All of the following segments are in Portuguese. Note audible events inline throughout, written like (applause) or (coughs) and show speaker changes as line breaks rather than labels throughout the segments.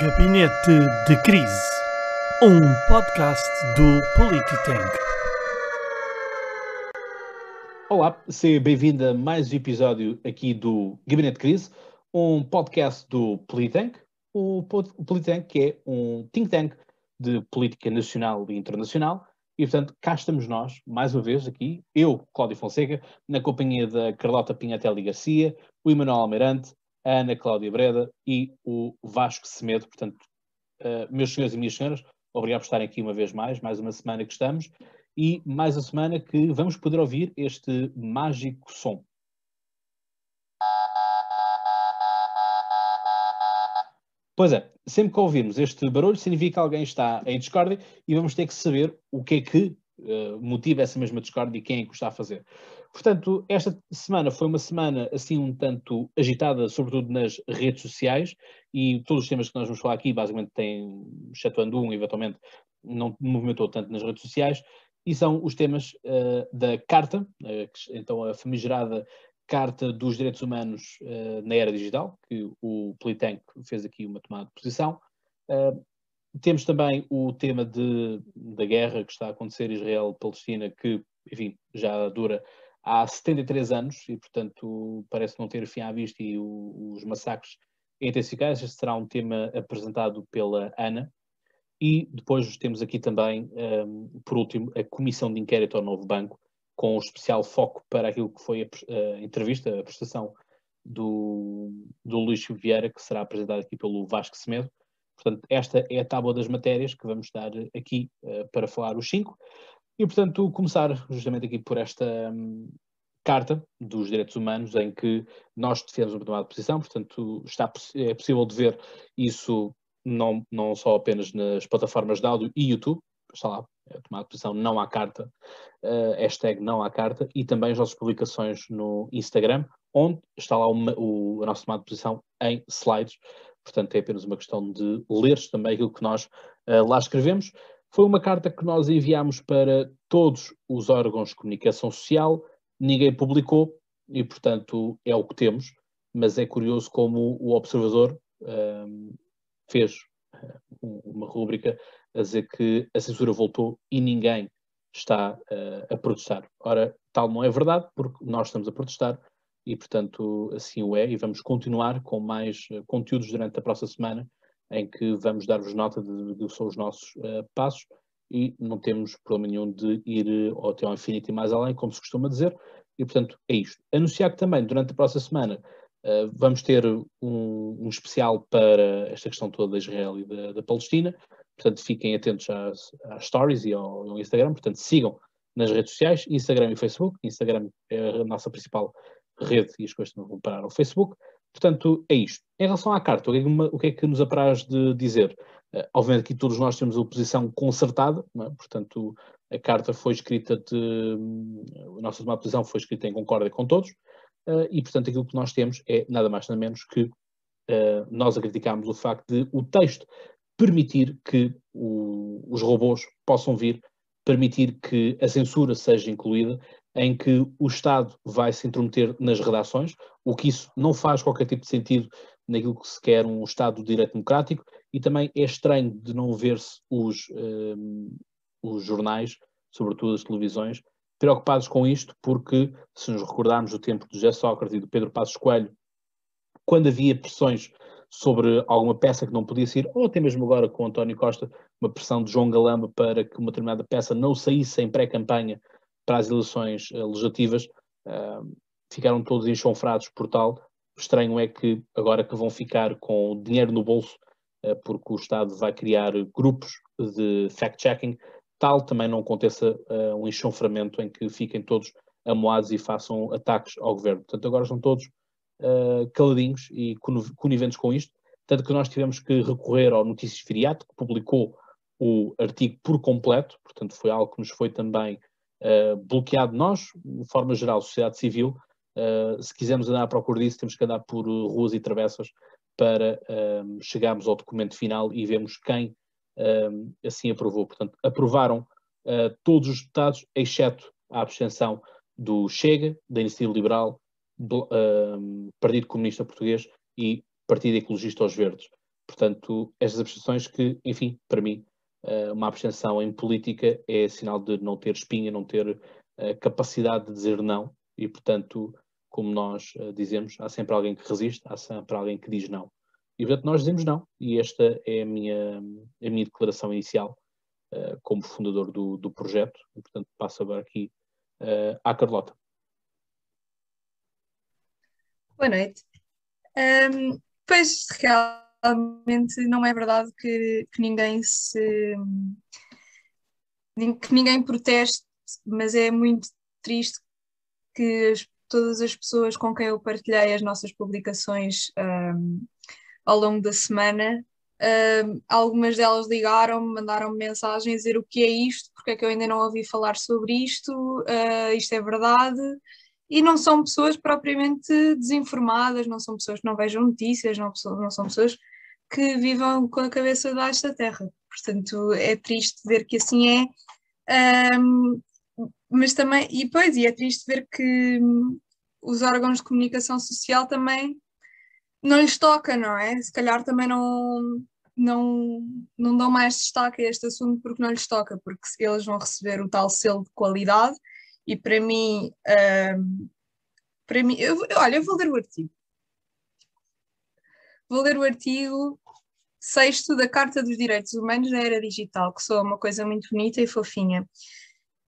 Gabinete de Crise, um podcast do Polititank.
Olá, seja bem-vindo a mais um episódio aqui do Gabinete de Crise, um podcast do Politank. O Politank que é um think tank de política nacional e internacional e, portanto, cá estamos nós, mais uma vez aqui, eu, Cláudio Fonseca, na companhia da Carlota Pinhatelli Garcia, o Emanuel Almeirante, a Ana Cláudia Breda e o Vasco Semedo. Portanto, uh, meus senhores e minhas senhoras, obrigado por estarem aqui uma vez mais, mais uma semana que estamos, e mais uma semana que vamos poder ouvir este mágico som. Pois é, sempre que ouvirmos este barulho significa que alguém está em discórdia e vamos ter que saber o que é que uh, motiva essa mesma discórdia e quem é que o está a fazer. Portanto, esta semana foi uma semana assim um tanto agitada, sobretudo nas redes sociais, e todos os temas que nós vamos falar aqui basicamente têm, excetuando um, eventualmente, não movimentou tanto nas redes sociais, e são os temas uh, da Carta, uh, então a famigerada Carta dos Direitos Humanos uh, na Era Digital, que o Politank fez aqui uma tomada de posição. temos também o tema de, da guerra que está a acontecer Israel-Palestina, que, enfim, já dura há 73 anos e, portanto, parece não ter fim à vista e o, os massacres intensificados. Este será um tema apresentado pela Ana. E depois temos aqui também, um, por último, a Comissão de Inquérito ao Novo Banco, com um especial foco para aquilo que foi a, a entrevista, a prestação do, do Luís Vieira, que será apresentada aqui pelo Vasco Semedo. Portanto, esta é a tábua das matérias que vamos dar aqui uh, para falar os cinco. E, portanto, começar justamente aqui por esta hum, Carta dos Direitos Humanos, em que nós defendemos uma tomada de posição, portanto, está, é possível de ver isso não, não só apenas nas plataformas de áudio e YouTube, está lá, é tomada de posição não há carta, uh, hashtag não há carta, e também as nossas publicações no Instagram, onde está lá uma, o, a nossa tomada de posição em slides, portanto é apenas uma questão de leres também aquilo que nós uh, lá escrevemos. Foi uma carta que nós enviámos para todos os órgãos de comunicação social, ninguém publicou e, portanto, é o que temos. Mas é curioso como o Observador um, fez uh, uma rúbrica a dizer que a censura voltou e ninguém está uh, a protestar. Ora, tal não é verdade, porque nós estamos a protestar e, portanto, assim o é, e vamos continuar com mais uh, conteúdos durante a próxima semana em que vamos dar-vos nota de, que são os nossos uh, passos e não temos problema nenhum de ir uh, até ao infinito e mais além, como se costuma dizer, e portanto é isto. Anunciar que também durante a próxima semana uh, vamos ter um, um, especial para esta questão toda da Israel e da, da Palestina, portanto fiquem atentos às, às stories e ao, ao, Instagram, portanto sigam nas redes sociais, Instagram e Facebook, Instagram é a nossa principal rede e as coisas não vão parar ao Facebook, Portanto, é isto. Em relação à carta, o que é que, é nos apraz de dizer? Uh, obviamente que todos nós temos a posição concertada, é? portanto, a carta foi escrita de. a nossa tomada posição foi escrita em concórdia com todos, uh, e, portanto, aquilo que nós temos é nada mais nada menos que uh, nós criticamos o facto de o texto permitir que o, os robôs possam vir, permitir que a censura seja incluída em que o Estado vai se intrometer nas redações, o que isso não faz qualquer tipo de sentido naquilo que se quer um Estado de direito democrático, e também é estranho de não ver-se os, um, eh, os jornais, sobretudo as televisões, preocupados com isto, porque se nos recordarmos do tempo de José Sócrates e do Pedro Passos Coelho, quando havia pressões sobre alguma peça que não podia sair, ou até mesmo agora com António Costa, uma pressão de João Galamba para que uma determinada peça não saísse em pré-campanha para as eleições uh, legislativas, uh, ficaram todos enxonfrados por tal. O estranho é que agora que vão ficar com dinheiro no bolso, uh, porque o Estado vai criar grupos de fact-checking, tal também não aconteça um enxonframento em que fiquem todos amoados e façam ataques ao governo. Portanto, agora estão todos caladinhos e coniventes com isto, tanto que nós tivemos que recorrer ao Notícias Firiato, que publicou o artigo por completo, portanto foi algo que nos foi também uh, bloqueado nós, de forma geral, sociedade civil, uh, se quisermos andar à procura disso, temos que andar por ruas e travessas para chegarmos ao documento final e vermos quem assim aprovou. Portanto, aprovaram uh, todos os deputados, exceto a abstenção do Chega, da Iniciativa Liberal, do, Partido Comunista Português e Partido Ecologista aos Verdes. Portanto, estas abstenções que, enfim, para mim, uma abstenção em política é sinal de não ter espinha, não ter uh, capacidade de dizer não e, portanto, como nós dizemos, há sempre alguém que resiste, há sempre alguém que diz não. E, portanto, nós dizemos não. E esta é a minha, a minha declaração inicial como fundador do, do projeto. E, portanto, passo agora aqui à Carlota.
Boa noite. Um, pois realmente não é verdade que, que ninguém se que ninguém proteste, mas é muito triste que as, todas as pessoas com quem eu partilhei as nossas publicações um, ao longo da semana, um, algumas delas ligaram-me, mandaram-me mensagens dizer o que é isto, porque é que eu ainda não ouvi falar sobre isto, uh, isto é verdade, e não são pessoas propriamente desinformadas, não são pessoas que não vejam notícias, não, não são pessoas que vivam com a cabeça debaixo da terra. Portanto, é triste ver que assim é, um, mas também, e pois, e é triste ver que hum, os órgãos de comunicação social também não lhes toca, não é? Se calhar também não, não, não dão mais destaque a este assunto porque não lhes toca, porque eles vão receber o tal selo de qualidade e para mim, um, para mim, eu, olha, eu vou ler o artigo. Vou ler o artigo sexto da Carta dos Direitos Humanos da Era Digital, que sou uma coisa muito bonita e fofinha.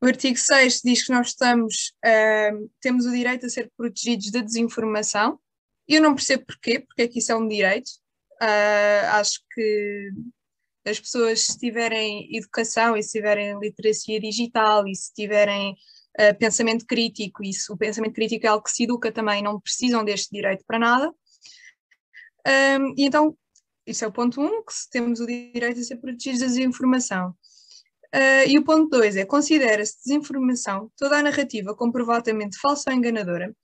O artigo 6 diz que nós estamos, um, temos o direito a ser protegidos da desinformação. Eu não percebo porquê, porque é que isso é um direito. Uh, acho que as pessoas, se tiverem educação e se tiverem literacia digital e se tiverem uh, pensamento crítico, isso, o pensamento crítico é algo que se educa também, não precisam deste direito para nada. Um, e então, isso é o ponto 1, um, que temos o direito a ser protegidos da desinformação. Uh, e o ponto 2 é: considera-se desinformação toda a narrativa comprovadamente falsa ou enganadora,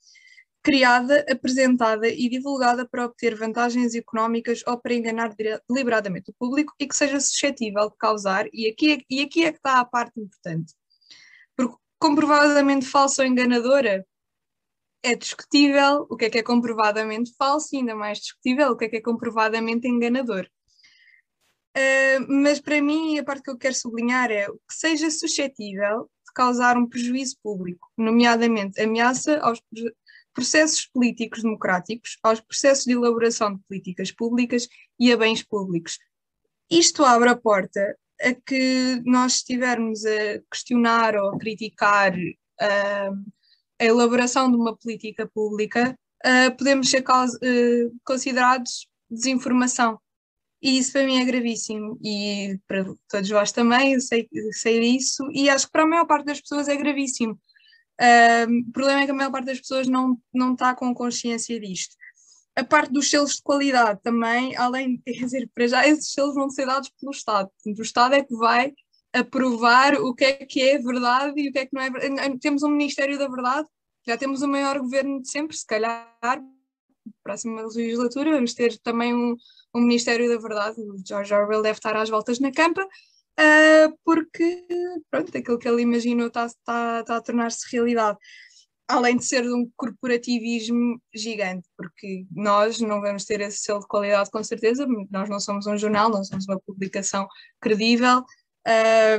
criada, apresentada e divulgada para obter vantagens económicas ou para enganar deliberadamente o público e que seja suscetível de causar, e aqui, é, e aqui é que está a parte importante, porque comprovadamente falsa ou enganadora é discutível o que é que é comprovadamente falso e ainda mais discutível o que é que é comprovadamente enganador. Uh, mas para mim a parte que eu quero sublinhar é que seja suscetível de causar um prejuízo público, nomeadamente ameaça aos processos políticos democráticos, aos processos de elaboração de políticas públicas e a bens públicos. Isto abre a porta a que nós estivermos a questionar ou a criticar uh, a elaboração de uma política pública, uh, podemos ser uh, considerados desinformação. E isso para mim é gravíssimo, e para todos vós também, eu sei, sei disso, e acho que para a maior parte das pessoas é gravíssimo. o problema é que a maior parte das pessoas não, não está com consciência disto a parte dos selos de qualidade também, além de (laughs) dizer, para já esses selos vão ser dados pelo Estado. O Estado é que vai aprovar o que é que é verdade e o que é que não é verdade. Temos um Ministério da Verdade, já temos o maior governo de sempre, se calhar, próxima legislatura, vamos ter também um, um Ministério da Verdade. O George Orwell deve estar às voltas na campa, uh, porque pronto, aquilo que ele imaginou está, está, está a tornar-se realidade além de ser de um corporativismo gigante, porque nós não vamos ter esse selo de qualidade com certeza, nós não somos um jornal, não somos uma publicação credível,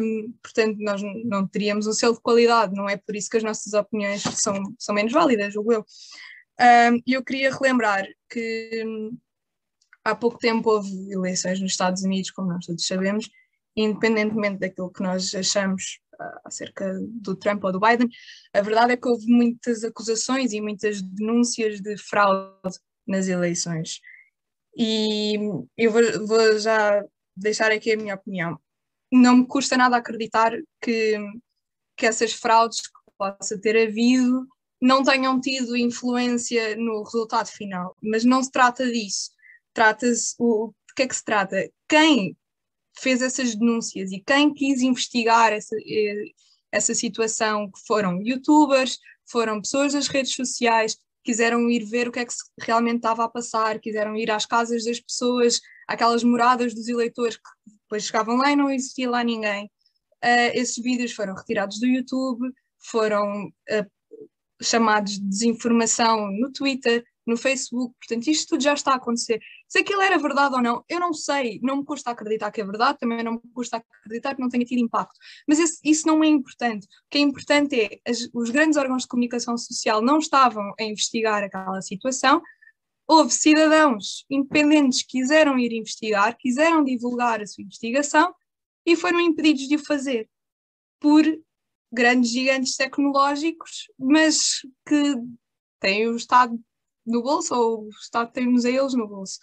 um, portanto nós não teríamos um selo de qualidade, não é por isso que as nossas opiniões são, são menos válidas, julgo eu. E um, eu queria relembrar que um, há pouco tempo houve eleições nos Estados Unidos, como nós todos sabemos, independentemente daquilo que nós achamos acerca do Trump ou do Biden, a verdade é que houve muitas acusações e muitas denúncias de fraude nas eleições. E eu vou, vou já deixar aqui a minha opinião. Não me custa nada acreditar que, que essas fraudes que possa ter havido não tenham tido influência no resultado final, mas não se trata disso. Trata-se o que é que se trata? Quem fez essas denúncias e quem quis investigar essa, eh, essa situação, que foram youtubers, foram pessoas das redes sociais, quiseram ir ver o que é que realmente estava a passar, quiseram ir às casas das pessoas, aquelas moradas dos eleitores que depois chegavam lá e não existia lá ninguém. Uh, esses vídeos foram retirados do YouTube, foram uh, chamados de desinformação no Twitter, no Facebook. Portanto, isto tudo já está a acontecer. Se aquilo era verdade ou não, eu não sei, não me custa acreditar que é verdade, também não me custa acreditar que não tenha tido impacto. Mas esse, isso não é importante. O que é importante é as, os grandes órgãos de comunicação social não estavam a investigar aquela situação. Houve cidadãos independentes que quiseram ir investigar, quiseram divulgar a sua investigação e foram impedidos de o fazer por grandes gigantes tecnológicos, mas que têm o Estado no bolso ou o Estado tem-nos a eles no bolso,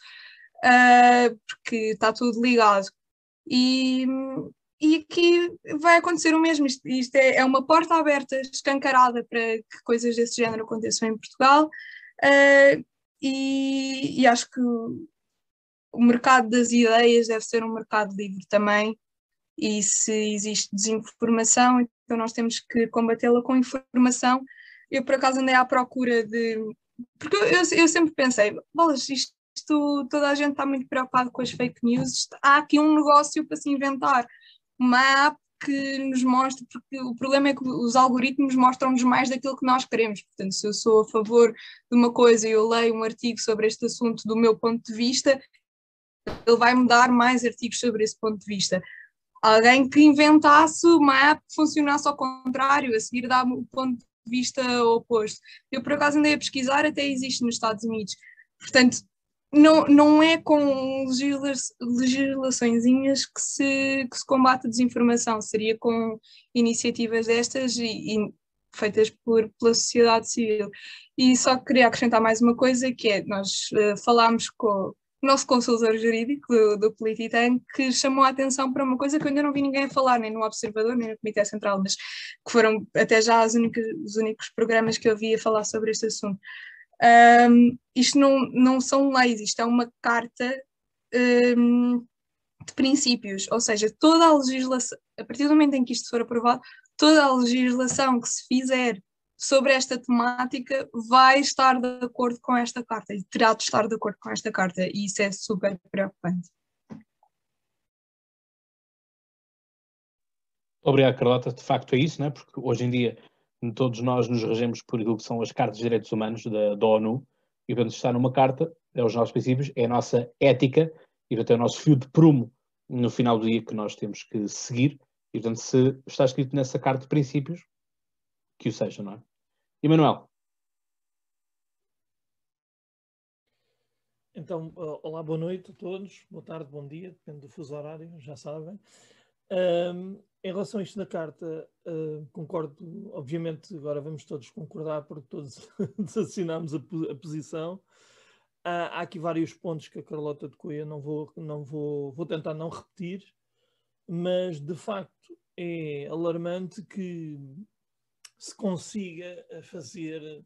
uh, porque está tudo ligado. E, e aqui vai acontecer o mesmo. Isto, isto é, é, uma porta aberta, escancarada para que coisas desse género aconteçam em Portugal. Uh, e, e, acho que o mercado das ideias deve ser um mercado livre também. E se existe desinformação, então nós temos que combatê-la com informação. Eu, por acaso, andei à procura de porque eu, eu sempre pensei, bolas, isto, isto, toda a gente está muito preocupado com as fake news, há aqui um negócio para se inventar, uma app que nos mostra, porque o problema é que os algoritmos mostram-nos mais daquilo que nós queremos. Portanto, se eu sou a favor de uma coisa e eu leio um artigo sobre este assunto do meu ponto de vista, ele vai me dar mais artigos sobre esse ponto de vista. Alguém que inventasse uma app que funcionasse ao contrário, a seguir dá o ponto vista oposto. Eu, por acaso, andei a pesquisar, até existe nos Estados Unidos. Portanto, não, não é com legisla legislações que se, que se combate a desinformação, seria com iniciativas destas e, e feitas por, pela sociedade civil. E só queria acrescentar mais uma coisa, que é, nós uh, falámos com, o nosso consultor jurídico do, do Polititan, que chamou a atenção para uma coisa que eu ainda não vi ninguém falar, nem no Observador, nem no Comitê Central, mas que foram até já únicas, os únicos programas que eu vi a falar sobre este assunto. Um, isto não, não são leis, isto é uma carta um, de princípios, ou seja, toda a legislação, a partir do momento em que isto for aprovado, toda a legislação que se fizer sobre esta temática vai estar de acordo com esta carta e terá de estar de acordo com esta carta, e isso é super preocupante.
Obrigado, Carlota. De facto é isso, né? porque hoje em dia todos nós nos regemos por aquilo que são as cartas de direitos humanos da, da ONU, e portanto está numa carta, é os nossos princípios, é a nossa ética, e portanto é o nosso fio de prumo no final do dia que nós temos que seguir, e portanto se está escrito nessa carta de princípios, que o seja, não é? Emanuel.
Então, olá, boa noite a todos, boa tarde, bom dia, depende do fuso horário, já sabem. Um, em relação a isto da carta, uh, concordo, obviamente, agora vamos todos concordar porque todos (laughs) assinamos a, a posição. Há, há, aqui vários pontos que a Carlota de Coia não vou, não vou, vou tentar não repetir, mas de facto é alarmante que se consiga fazer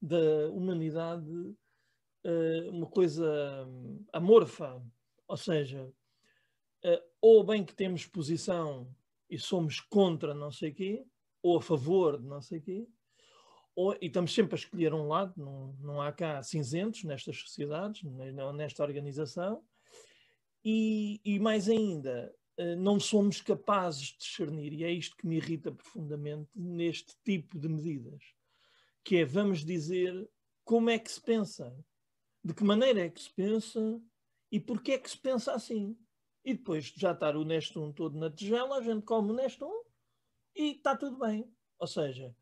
da humanidade uh, uma coisa hum, amorfa, ou seja, uh, ou bem que temos posição e somos contra não sei quê, ou a favor de não sei quê, ou, e estamos sempre a escolher um lado, não, não há cá cinzentos nestas sociedades, nesta organização, e, e mais ainda, eh, não somos capazes de discernir, e é isto que me irrita profundamente neste tipo de medidas, que é, vamos dizer, como é que se pensa, de que maneira é que se pensa e porquê é que se pensa assim. E depois de já estar o Nestum todo na tigela, a gente come o Nestum e está tudo bem. Ou seja,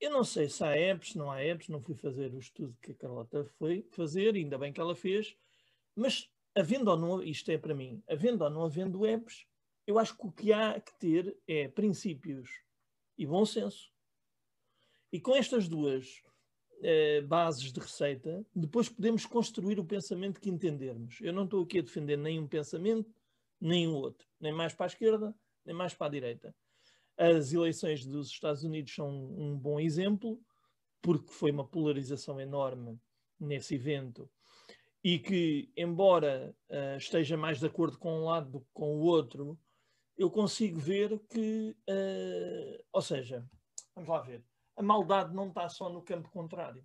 eu não sei se há apps, não há apps, não fui fazer o estudo que a Carlota foi fazer, ainda bem que ela fez, mas havendo ou não, isto é para mim, havendo ou não havendo apps, eu acho que o que há que ter é princípios e bom senso. E com estas duas eh, bases de receita, depois podemos construir o pensamento que entendermos. Eu não estou aqui a defender nenhum pensamento, nem o outro, nem mais para a esquerda, nem mais para a direita. As eleições dos Estados Unidos são um bom exemplo, porque foi uma polarização enorme nesse evento e que, embora uh, esteja mais de acordo com um lado do que com o outro, eu consigo ver que, uh, ou seja, vamos lá ver, a maldade não está só no campo contrário.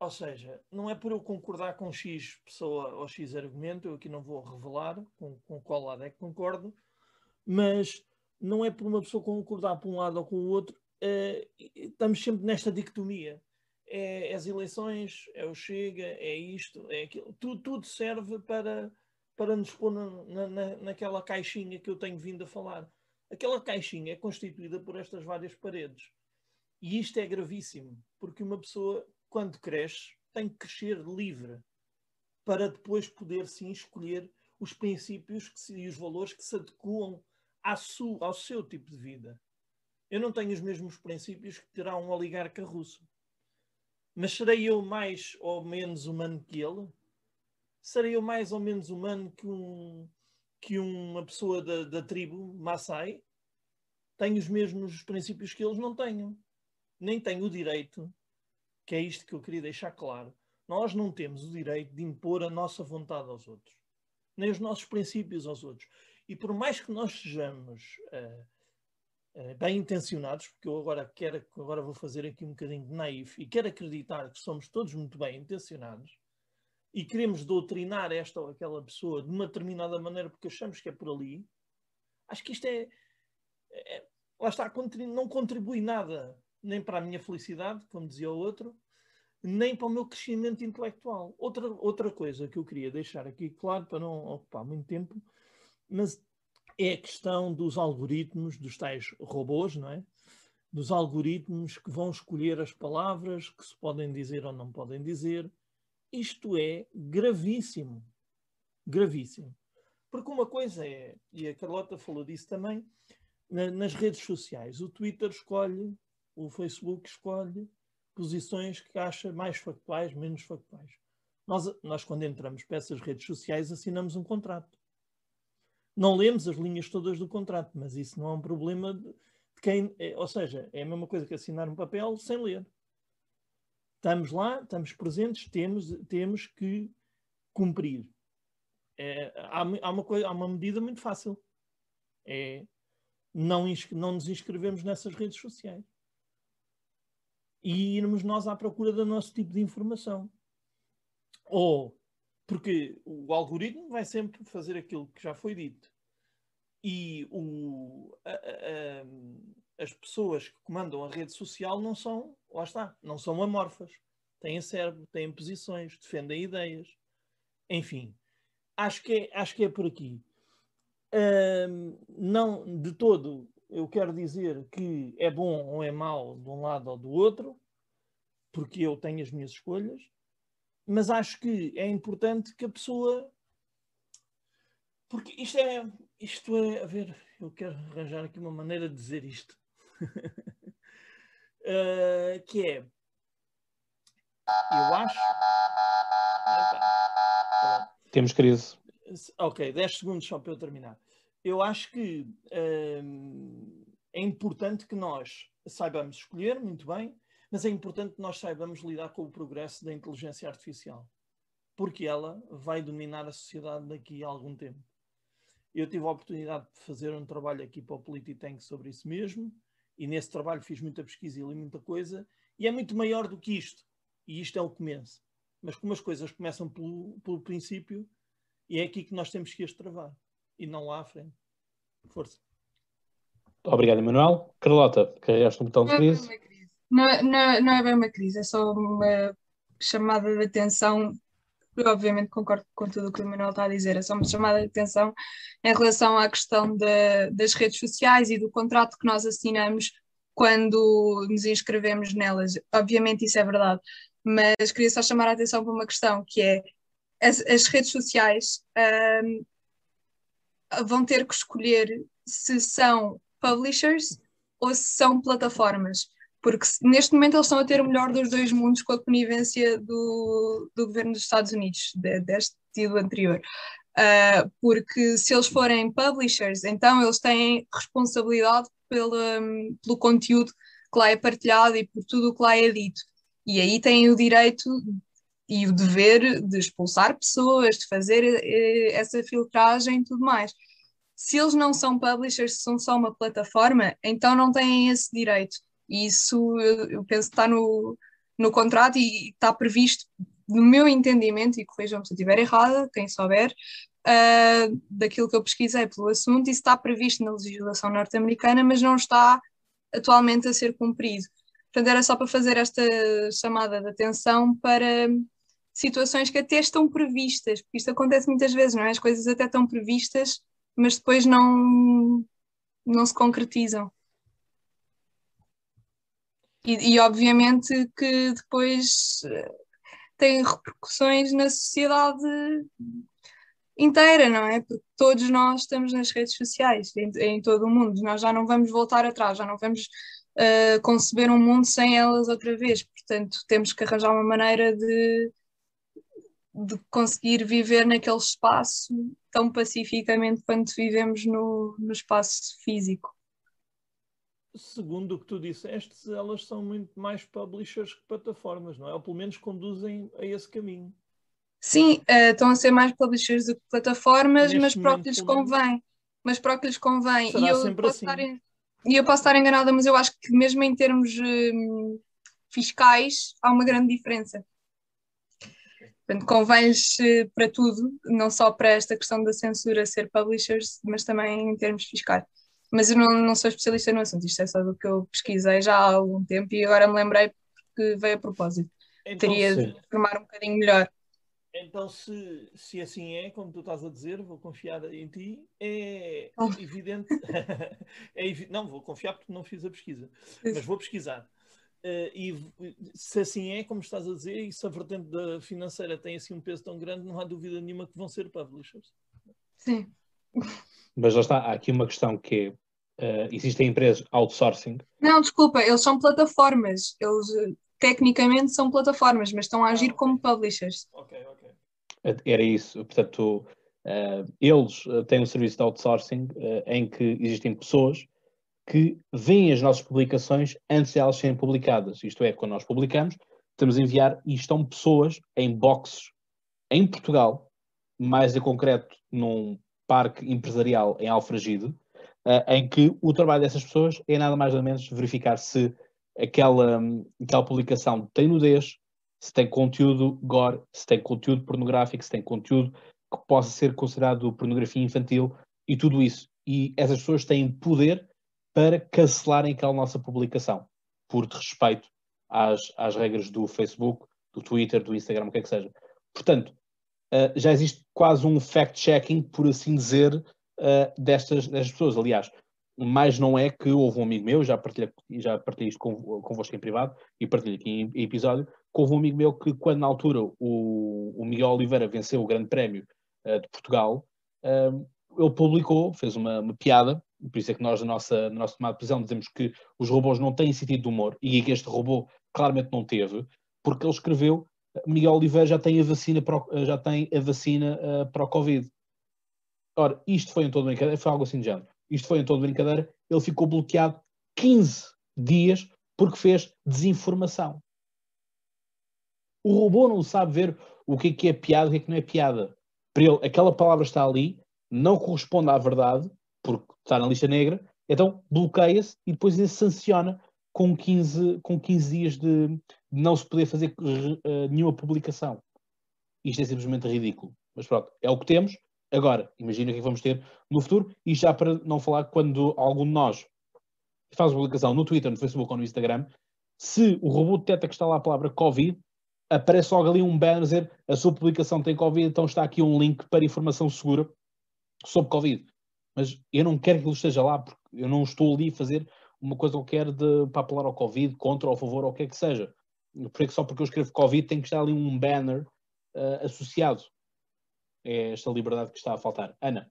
Ou seja, não é por eu concordar com X pessoa ou X argumento, eu aqui não vou revelar com, com qual lado é que concordo, mas não é por uma pessoa concordar por um lado ou com o outro, uh, estamos sempre nesta dicotomia é as eleições, é o Chega, é isto, é aquilo. Tudo, tudo serve para, para nos pôr na, na, naquela caixinha que eu tenho vindo a falar. Aquela caixinha é constituída por estas várias paredes. E isto é gravíssimo, porque uma pessoa, quando cresce, tem que crescer livre para depois poder sim escolher os princípios se, e os valores que se adequam su, ao seu tipo de vida. Eu não tenho os mesmos princípios que terá um oligarca russo. Mas serei eu mais ou menos humano que ele? Serei eu mais ou menos humano que, um, que uma pessoa da, da tribo Maasai? Tenho os mesmos princípios que eles? Não tenho. Nem tenho o direito, que é isto que eu queria deixar claro. Nós não temos o direito de impor a nossa vontade aos outros, nem os nossos princípios aos outros. E por mais que nós sejamos uh, uh, bem intencionados, porque eu agora quero, agora vou fazer aqui um bocadinho de naif e quero acreditar que somos todos muito bem intencionados e queremos doutrinar esta ou aquela pessoa de uma determinada maneira porque achamos que é por ali, acho que isto é, é lá está, não contribui nada nem para a minha felicidade, como dizia o outro, nem para o meu crescimento intelectual. Outra, outra coisa que eu queria deixar aqui claro, para não ocupar muito tempo, mas é a questão dos algoritmos, dos tais robôs, não é? Dos algoritmos que vão escolher as palavras que se podem dizer ou não podem dizer. Isto é gravíssimo. Gravíssimo. Porque uma coisa é, e a Carlota falou disso também, nas redes sociais. O Twitter escolhe, o Facebook escolhe, posições que acha mais factuais, menos factuais. Nós, nós, quando entramos para essas redes sociais, assinamos um contrato. Não lemos as linhas todas do contrato, mas isso não é um problema de, quem. É, ou seja, é a mesma coisa que assinar um papel sem ler. Estamos lá, estamos presentes, temos, temos que cumprir. É, há, há, uma coisa, há uma medida muito fácil. É não, não nos inscrevemos nessas redes sociais e irmos nós à procura do nosso tipo de informação. Ou porque o algoritmo vai sempre fazer aquilo que já foi dito. E o, a, a, as pessoas que comandam a rede social não são, lá está, não são amorfas. Têm cérebro, têm posições, defendem ideias. Enfim, acho que é, acho que é por aqui. não de todo eu quero dizer que é bom ou é mau de um lado ou do outro, porque eu tenho as minhas escolhas, mas acho que é importante que a pessoa. Porque isto é. Isto é. A ver, eu quero arranjar aqui uma maneira de dizer isto. uh, (laughs) que é. Eu acho.
Temos crise.
Ok, 10 segundos só para eu terminar eu acho que hum, é importante que nós saibamos escolher muito bem, mas é importante que nós saibamos lidar com o progresso da inteligência artificial, porque ela vai dominar a sociedade daqui a algum tempo. Eu tive a oportunidade de fazer um trabalho aqui para o Polititank sobre isso mesmo, e nesse trabalho fiz muita pesquisa e li muita coisa, e é muito maior do que isto. E isto é o começo. Mas como as coisas começam pelo, pelo princípio, e é aqui que nós temos que as travar e não lá à frente. Força.
Obrigado, Emanuel. Carlota, carregaste um botão de crise?
Não, é não, não é bem uma crise, é só uma chamada de atenção. Eu, obviamente, concordo com tudo o que o Emanuel está a dizer, é só uma chamada de atenção em relação à questão de, das redes sociais e do contrato que nós assinamos quando nos inscrevemos nelas. Obviamente, isso é verdade, mas queria só chamar a atenção para uma questão que é as, as redes sociais um, vão ter que escolher se são publishers ou se são plataformas, porque neste momento eles estão a ter o melhor dos dois mundos com a conivência do, do governo dos Estados Unidos, de, deste tido anterior. Uh, porque se eles forem publishers, então eles têm responsabilidade pelo, um, pelo conteúdo que lá é partilhado e por tudo o que lá é dito. E aí têm o direito e o dever de expulsar pessoas, de fazer eh, essa filtragem e tudo mais. Se eles não são publishers, são só uma plataforma, então não têm esse direito. E isso eu, eu penso que está no, no contrato e está previsto, no meu entendimento, e corrijam-me se eu estiver errada, quem souber, uh, daquilo que eu pesquisei pelo assunto, isso está previsto na legislação norte-americana, mas não está atualmente a ser cumprido. Portanto, era só para fazer esta chamada de atenção para situações que até estão previstas, porque isto acontece muitas vezes, não é? As coisas até estão previstas, mas depois não, não se concretizam. E, e obviamente que depois eh, tem repercussões na sociedade inteira, não é? Porque todos nós estamos nas redes sociais, em, em todo o mundo. Nós já não vamos voltar atrás, já não vamos uh, conceber um mundo sem elas outra vez. Portanto, temos que arranjar uma maneira de, de conseguir viver naquele espaço tão pacificamente quanto vivemos no, no espaço físico.
Segundo o que tu disseste, elas são muito mais publishers que plataformas, não é? Ou pelo menos conduzem a esse caminho.
Sim, uh, estão a ser mais publishers do que plataformas, Neste mas para o que lhes convém. Mas para o que lhes convém.
Será e eu sempre assim.
Em, e eu posso estar enganada, mas eu acho que mesmo em termos um, fiscais há uma grande diferença. Portanto, eh, para tudo, não só para esta questão da censura ser publishers, mas também em termos fiscais. Mas eu não, não sou especialista no assunto, isto é só do que eu pesquisei já há algum tempo e agora me lembrei porque veio a propósito. Então, Teria sim. de formar um bocadinho melhor.
Então, se, se assim é, como tu estás a dizer, vou confiar em ti, é oh. evidente. (laughs) é evi não, vou confiar porque não fiz a pesquisa, mas vou pesquisar. Uh, e se assim é, como estás a dizer, e se a vertente da financeira tem assim um peso tão grande, não há dúvida nenhuma que vão ser publishers.
Sim.
Mas já está, há aqui uma questão que é, uh, existem empresas outsourcing.
Não, desculpa, eles são plataformas. Eles eh, tecnicamente são plataformas, mas estão a agir ah, okay. como publishers.
Ok, ok.
Era isso. Portanto, uh, eles têm um serviço de outsourcing em que existem pessoas que veem as nossas publicações antes de elas serem publicadas. Isto é, quando nós publicamos, estamos a enviar e estão pessoas em boxes em Portugal, mais em concreto num parque empresarial em Alfragide, uh, em que o trabalho dessas pessoas é nada mais ou menos verificar se aquela, aquela publicação tem nudez, se tem conteúdo gore, se tem conteúdo pornográfico, se tem conteúdo que possa ser considerado pornografia infantil e tudo isso. E essas pessoas têm poder para cancelarem aquela nossa publicação, por respeito às, às regras do Facebook, do Twitter, do Instagram, o que é que seja. Portanto, uh, já existe quase um fact-checking, por assim dizer, uh, destas, destas pessoas. Aliás, mais não é que houve um amigo meu, já partilhei, já partilhei isto convosco em privado e partilhei aqui em, em, episódio, que houve um amigo meu que, quando na altura o, o Miguel Oliveira venceu o Grande Prémio uh, de Portugal, ele publicou, fez uma, uma piada por isso é que nós, na nossa, na nossa tomada de decisão, dizemos que os robôs não têm sentido de humor e que este robô claramente não teve, porque ele escreveu Miguel Oliveira já tem a vacina para o, já tem a vacina uh, para o Covid. Ora, isto foi em todo brincadeira, foi algo assim de género. Isto foi em todo brincadeira, ele ficou bloqueado 15 dias porque fez desinformação. O robô não sabe ver o que é que é piada e o que é que não é piada. Para ele, aquela palavra está ali, não corresponde à verdade, porque está na lista negra, então bloqueia-se e depois ele sanciona com 15, com 15 dias de, não se poder fazer uh, nenhuma publicação. Isto é simplesmente ridículo. Mas pronto, é o que temos. Agora, imagina o que é vamos ter no futuro, e já para não falar quando algum de nós faz publicação no Twitter, no Facebook ou no Instagram, se o robô detecta que está lá a palavra Covid, aparece logo ali um banner a dizer a sua publicação tem Covid, então está aqui um link para informação segura sobre Covid mas eu não quero que ele esteja lá, porque eu não estou ali a fazer uma coisa qualquer de, para apelar ao Covid, contra ou a favor, ou o que é que seja. Porque só porque eu escrevo Covid tem que estar ali um banner uh, associado. É esta liberdade que está a faltar. Ana.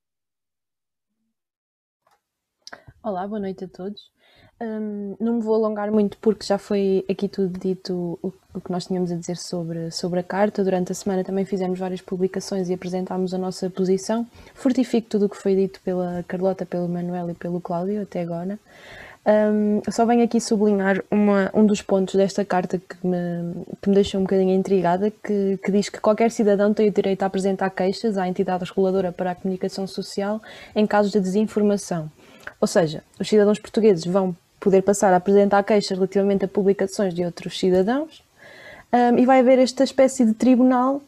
Olá, boa noite a todos. Um, não me vou alongar muito porque já foi aqui tudo dito o, o, que nós tínhamos a dizer sobre, sobre a carta. Durante a semana também fizemos várias publicações e apresentámos a nossa posição. Fortifico tudo o que foi dito pela Carlota, pelo Manuel e pelo Cláudio até agora. Um, só venho aqui sublinhar uma, um dos pontos desta carta que me, que me deixou um bocadinho intrigada, que, que diz que qualquer cidadão tem o direito a apresentar queixas à entidade reguladora para a comunicação social em casos de desinformação. Ou seja, os cidadãos portugueses vão poder passar a apresentar queixas relativamente a publicações de outros cidadãos um, e vai haver esta espécie de tribunal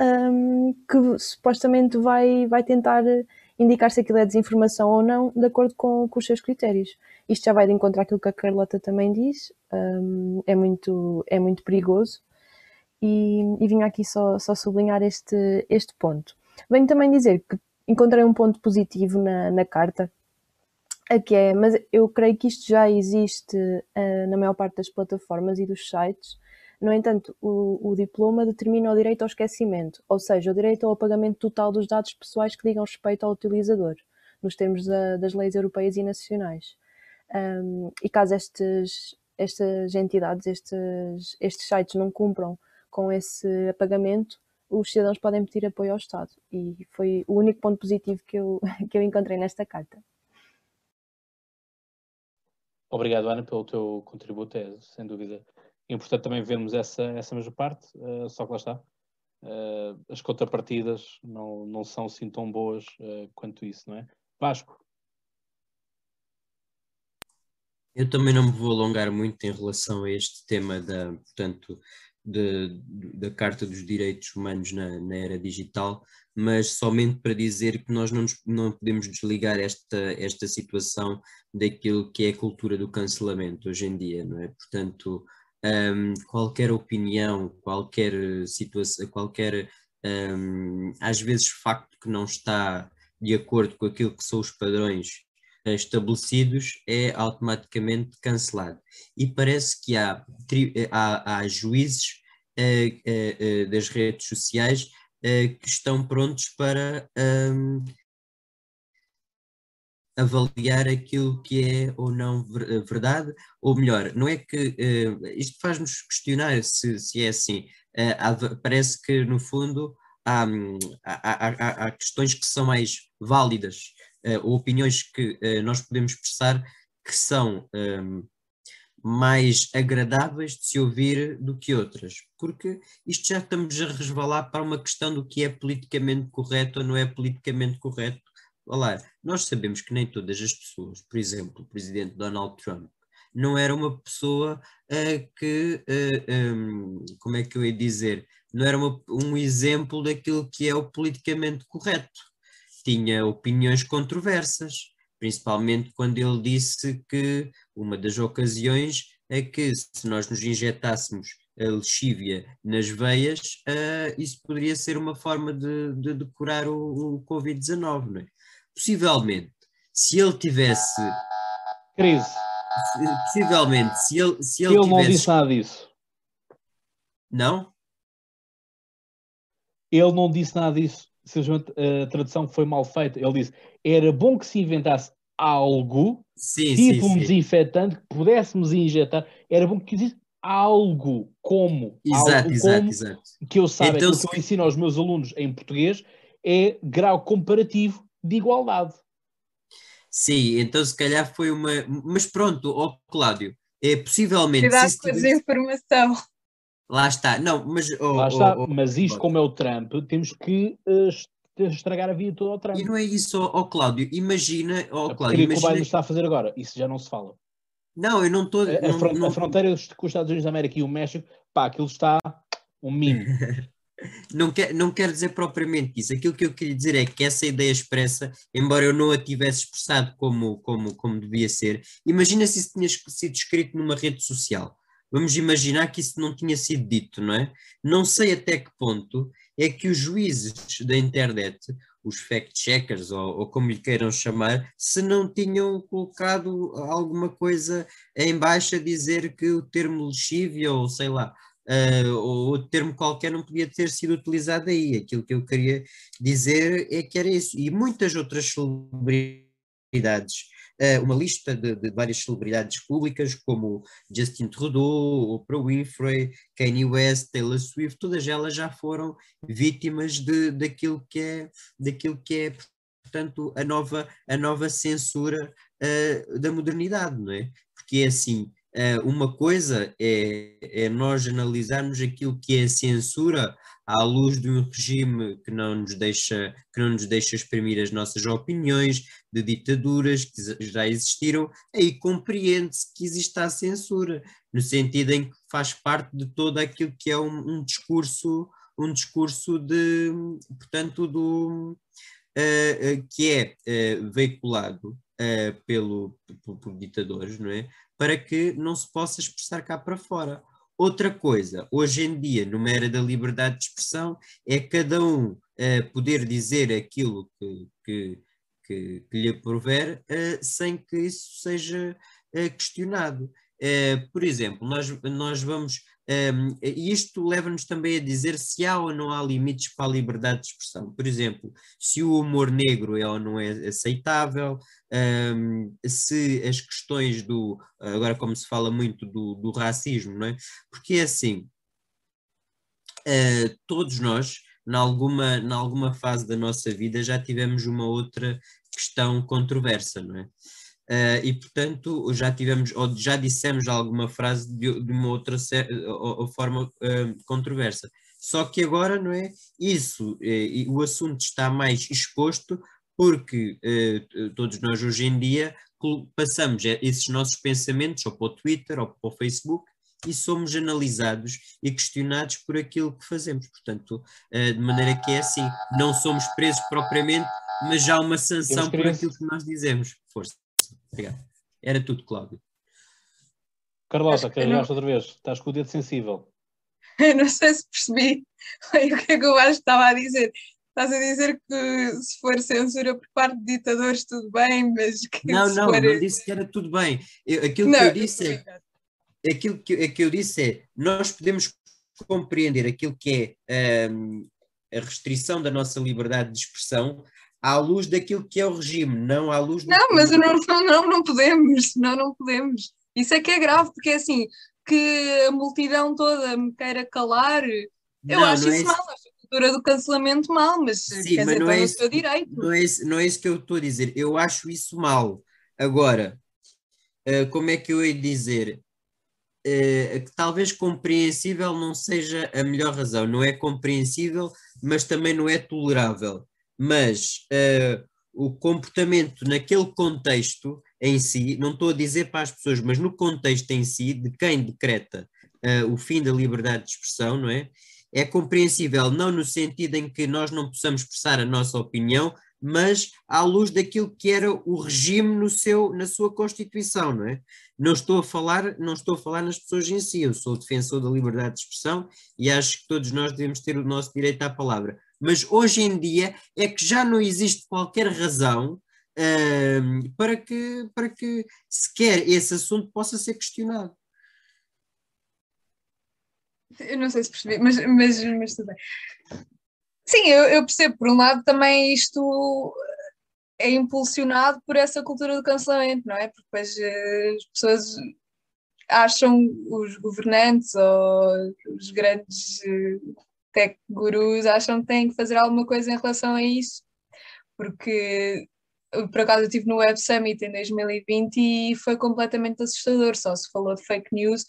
um, que supostamente vai, vai tentar indicar se aquilo é desinformação ou não, de acordo com, com os seus critérios. Isto já vai de encontrar aquilo que a Carlota também diz, um, é, muito, é muito perigoso. E, e vim aqui só, só sublinhar este, este ponto. Venho também dizer que encontrei um ponto positivo na, na carta, que é, mas eu creio que isto já existe uh, na maior parte das plataformas e dos sites. No entanto, o, o, diploma determina o direito ao esquecimento, ou seja, o direito ao apagamento total dos dados pessoais que digam respeito ao utilizador, nos termos da, das leis europeias e nacionais. Um, e caso estes, estas entidades, estes, estes sites não cumpram com esse apagamento, os cidadãos podem pedir apoio ao Estado. E foi o único ponto positivo que eu, (laughs) que eu encontrei nesta carta.
Obrigado, Ana, pelo teu contributo. É, sem dúvida, importante também vermos essa, essa mesma parte, uh, só que lá está. Uh, as contrapartidas não, não são assim tão boas uh, quanto isso, não é? Vasco.
Eu também não me vou alongar muito em relação a este tema da, portanto, da Carta dos Direitos Humanos na, na, era digital, mas somente para dizer que nós não, nos, não podemos desligar esta, esta situação daquilo que é a cultura do cancelamento hoje em dia, não é? Portanto, um, qualquer opinião, qualquer situação, qualquer, um, às vezes, facto que não está de acordo com aquilo que são os padrões estabelecidos é automaticamente cancelado. E parece que há, há, há juízes das redes sociais uh, que estão prontos para um, avaliar aquilo que é ou não verdade, ou melhor, não é que isto faz-nos questionar se, se é assim. Há, parece que no fundo há, há, há, há questões que são mais válidas uh, ou opiniões que uh, nós podemos expressar que são um, mais agradáveis de se ouvir do que outras, porque isto já estamos a resvalar para uma questão do que é politicamente correto ou não é politicamente correto. Olá, nós sabemos que nem todas as pessoas, por exemplo, o presidente Donald Trump, não era uma pessoa uh, que, uh, um, como é que eu ia dizer, não era uma, um exemplo daquilo que é o politicamente correto. Tinha opiniões controversas, principalmente quando ele disse que uma das ocasiões é que se nós nos injetássemos a lexívia nas veias, uh, isso poderia ser uma forma de, de, de curar o, o Covid-19, não é? Possivelmente, se ele tivesse...
Crise.
Possivelmente, se ele, se ele,
ele
tivesse...
não disse nada disso.
Não?
Ele não disse nada disso simplesmente a tradução foi mal feita. Ele disse: era bom que se inventasse algo,
sim,
tipo
sim,
um desinfetante, que pudéssemos injetar. Era bom que existisse algo como.
Exato,
algo
exato,
como,
exato.
Que eu saiba,
então,
que eu ensino aos meus alunos em português é grau comparativo de igualdade.
Sim, então se calhar foi uma. Mas pronto, ó Cláudio, é possivelmente.
Cuidado com a desinformação.
Lá está, não, mas. Oh,
Lá está,
oh, oh,
mas isto, como é o Trump, temos que uh, estragar a vida toda ao Trump.
E não é isso, ó oh, Cláudio, imagina. Oh, Cláudio,
que
imagina...
o Biden está a fazer agora, isso já não se fala.
Não, eu não estou.
A,
não,
a,
não...
a, fronteira com os Estados Unidos da América e o México, pá, aquilo está um mimo. (laughs)
não, quer, não quero dizer propriamente isso. Aquilo que eu queria dizer é que essa ideia expressa, embora eu não a tivesse expressado como, como, como devia ser, imagina se isso tinha sido escrito numa rede social vamos imaginar que isso não tinha sido dito, não é? Não sei até que ponto é que os juízes da internet, os fact-checkers, ou, ou, como lhe queiram chamar, se não tinham colocado alguma coisa em baixo a dizer que o termo lexívia, ou sei lá, uh, ou outro termo qualquer não podia ter sido utilizado aí. Aquilo que eu queria dizer é que era isso. E muitas outras celebridades uma lista de, de, várias celebridades públicas, como Justin Trudeau, Oprah Winfrey, Kanye West, Taylor Swift, todas elas já foram vítimas de, daquilo, que é, daquilo que é, portanto, a nova, a nova censura uh, da modernidade, não é? Porque é assim, uh, uma coisa é, é nós analisarmos aquilo que é censura à luz de um regime que não nos deixa, que não nos deixa exprimir as nossas opiniões, de ditaduras que já existiram, aí compreende-se que existe a censura, no sentido em que faz parte de todo aquilo que é um, um discurso, um discurso de, portanto, do, uh, que é veiculado pelo, por, por ditadores, não é? Para que não se possa expressar cá para fora. Outra coisa, hoje em dia, numa era da liberdade de expressão, é cada um uh, poder dizer aquilo que, que, que, que lhe aprover uh, sem que isso seja uh, questionado. por exemplo, nós, nós vamos um, isto leva-nos também a dizer se há ou não há limites para a liberdade de expressão. Por exemplo, se o humor negro é ou não é aceitável, um, se as questões do. Agora, como se fala muito do, do racismo, não é? Porque é assim, uh, todos nós, em alguma, em alguma fase da nossa vida, já tivemos uma outra questão controversa, não é? Uh, e portanto já tivemos ou já dissemos alguma frase de, de uma outra ou, ou forma uh, controversa. Só que agora não é isso, uh, o assunto está mais exposto porque todos nós hoje em dia passamos esses nossos pensamentos ou para o Twitter ou para o Facebook e somos analisados e questionados por aquilo que fazemos. Portanto, de maneira que é assim, não somos presos propriamente, mas já há uma sanção por aquilo que nós dizemos. Força. Obrigado. Era tudo, Cláudio.
Carlota, carregaste não... outra vez. Estás com o dedo sensível.
Eu (laughs) não sei se percebi (laughs) o que é que eu acho que estava a dizer. Estás a dizer que se for censura por parte de ditadores, tudo bem, mas que.
Não, não, for... não disse que era tudo bem. Eu, aquilo não, que eu disse é. Aquilo que, é que eu disse é: nós podemos compreender aquilo que é um, a restrição da nossa liberdade de expressão à luz daquilo que é o regime, não à luz do.
Não, mas não, não, não, não podemos, (laughs) não, não podemos. Isso é que é grave, porque é assim, que a multidão toda me queira calar, eu não, acho não é isso é mal, acho a cultura do cancelamento mal, mas Sim, quer mas dizer, não é isso, direito.
Não é, isso, não é isso que eu estou a dizer, eu acho isso mal. Agora, uh, como é que eu ia dizer? Uh, que talvez compreensível não seja a melhor razão, não é compreensível, mas também não é tolerável mas uh, o comportamento naquele contexto em si, não estou a dizer para as pessoas, mas no contexto em si, de quem decreta uh, o fim da liberdade de expressão, não é? É compreensível, não no sentido em que nós não possamos expressar a nossa opinião, mas à luz daquilo que era o regime no seu, na sua Constituição, não é? Não estou a falar, não estou a falar nas pessoas em si, eu sou defensor da liberdade de expressão e acho que todos nós devemos ter o nosso direito à palavra mas hoje em dia é que já não existe qualquer razão uh, para, que, para que sequer esse assunto possa ser questionado.
Eu não sei se percebi, mas, mas, mas tudo bem. Sim, eu, eu percebo. Por um lado, também isto é impulsionado por essa cultura do cancelamento, não é? Porque depois eh, as pessoas acham os governantes ou os grandes eh, tech gurus acham que têm que fazer alguma coisa em relação a isso, porque por acaso eu estive no Web Summit em 2020 e foi completamente assustador, só se falou de fake news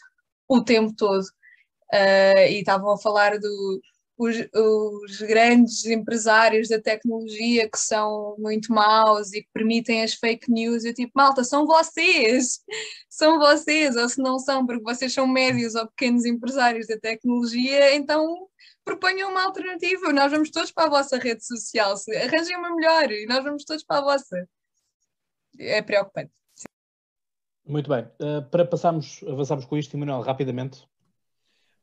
o tempo todo. Uh, e estavam a falar do, os, grandes empresários da tecnologia que são muito maus e que permitem as fake news. Eu tipo, malta, são vocês, (laughs) são vocês, ou se não são, porque vocês são médios ou pequenos empresários da tecnologia, então proponham uma alternativa. Nós vamos todos para a vossa rede social. Arranjem uma melhor e nós vamos todos para a vossa. É preocupante.
Muito bem. Uh, para passarmos, avançarmos com isto, Emanuel, rapidamente.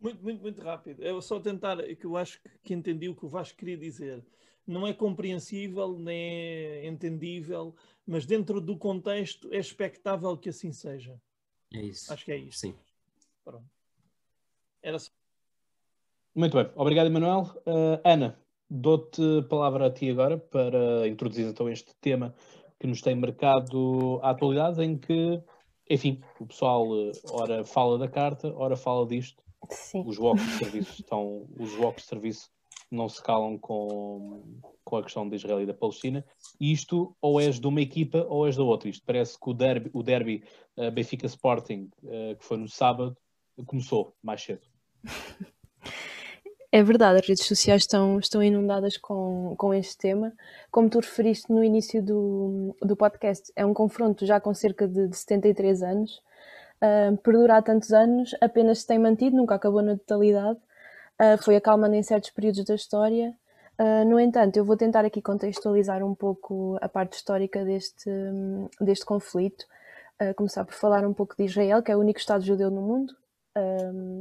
Muito, muito, muito rápido. Eu só tentar, que eu acho que entendi o que o Vasco queria dizer. Não é compreensível, nem é entendível, mas dentro do contexto é expectável que assim seja.
É isso.
Acho que é isso.
Sim.
Pronto. Era só.
Muito bem, obrigado, Emanuel. Uh, Ana, dou-te a palavra a ti agora para introduzir então este tema que nos tem marcado a atualidade, em que, enfim, o pessoal uh, ora fala da carta, ora fala disto.
Sim.
Os blocos de serviço estão, os blocos de serviço não se calam com, com a questão de Israel e da Palestina. Isto ou és de uma equipa ou és da outra. Isto parece que o derby, o derby uh, Benfica Sporting, uh, que foi no sábado, começou mais cedo. (laughs)
É verdade, as redes sociais estão, estão inundadas com, com este tema. Como tu referiste no início do, do podcast, é um confronto já com cerca de, de 73 anos. Uh, perdura há tantos anos, apenas se tem mantido, nunca acabou na totalidade. Uh, foi acalmando em certos períodos da história. Uh, no entanto, eu vou tentar aqui contextualizar um pouco a parte histórica deste, deste conflito. Uh, começar por falar um pouco de Israel, que é o único Estado judeu no mundo,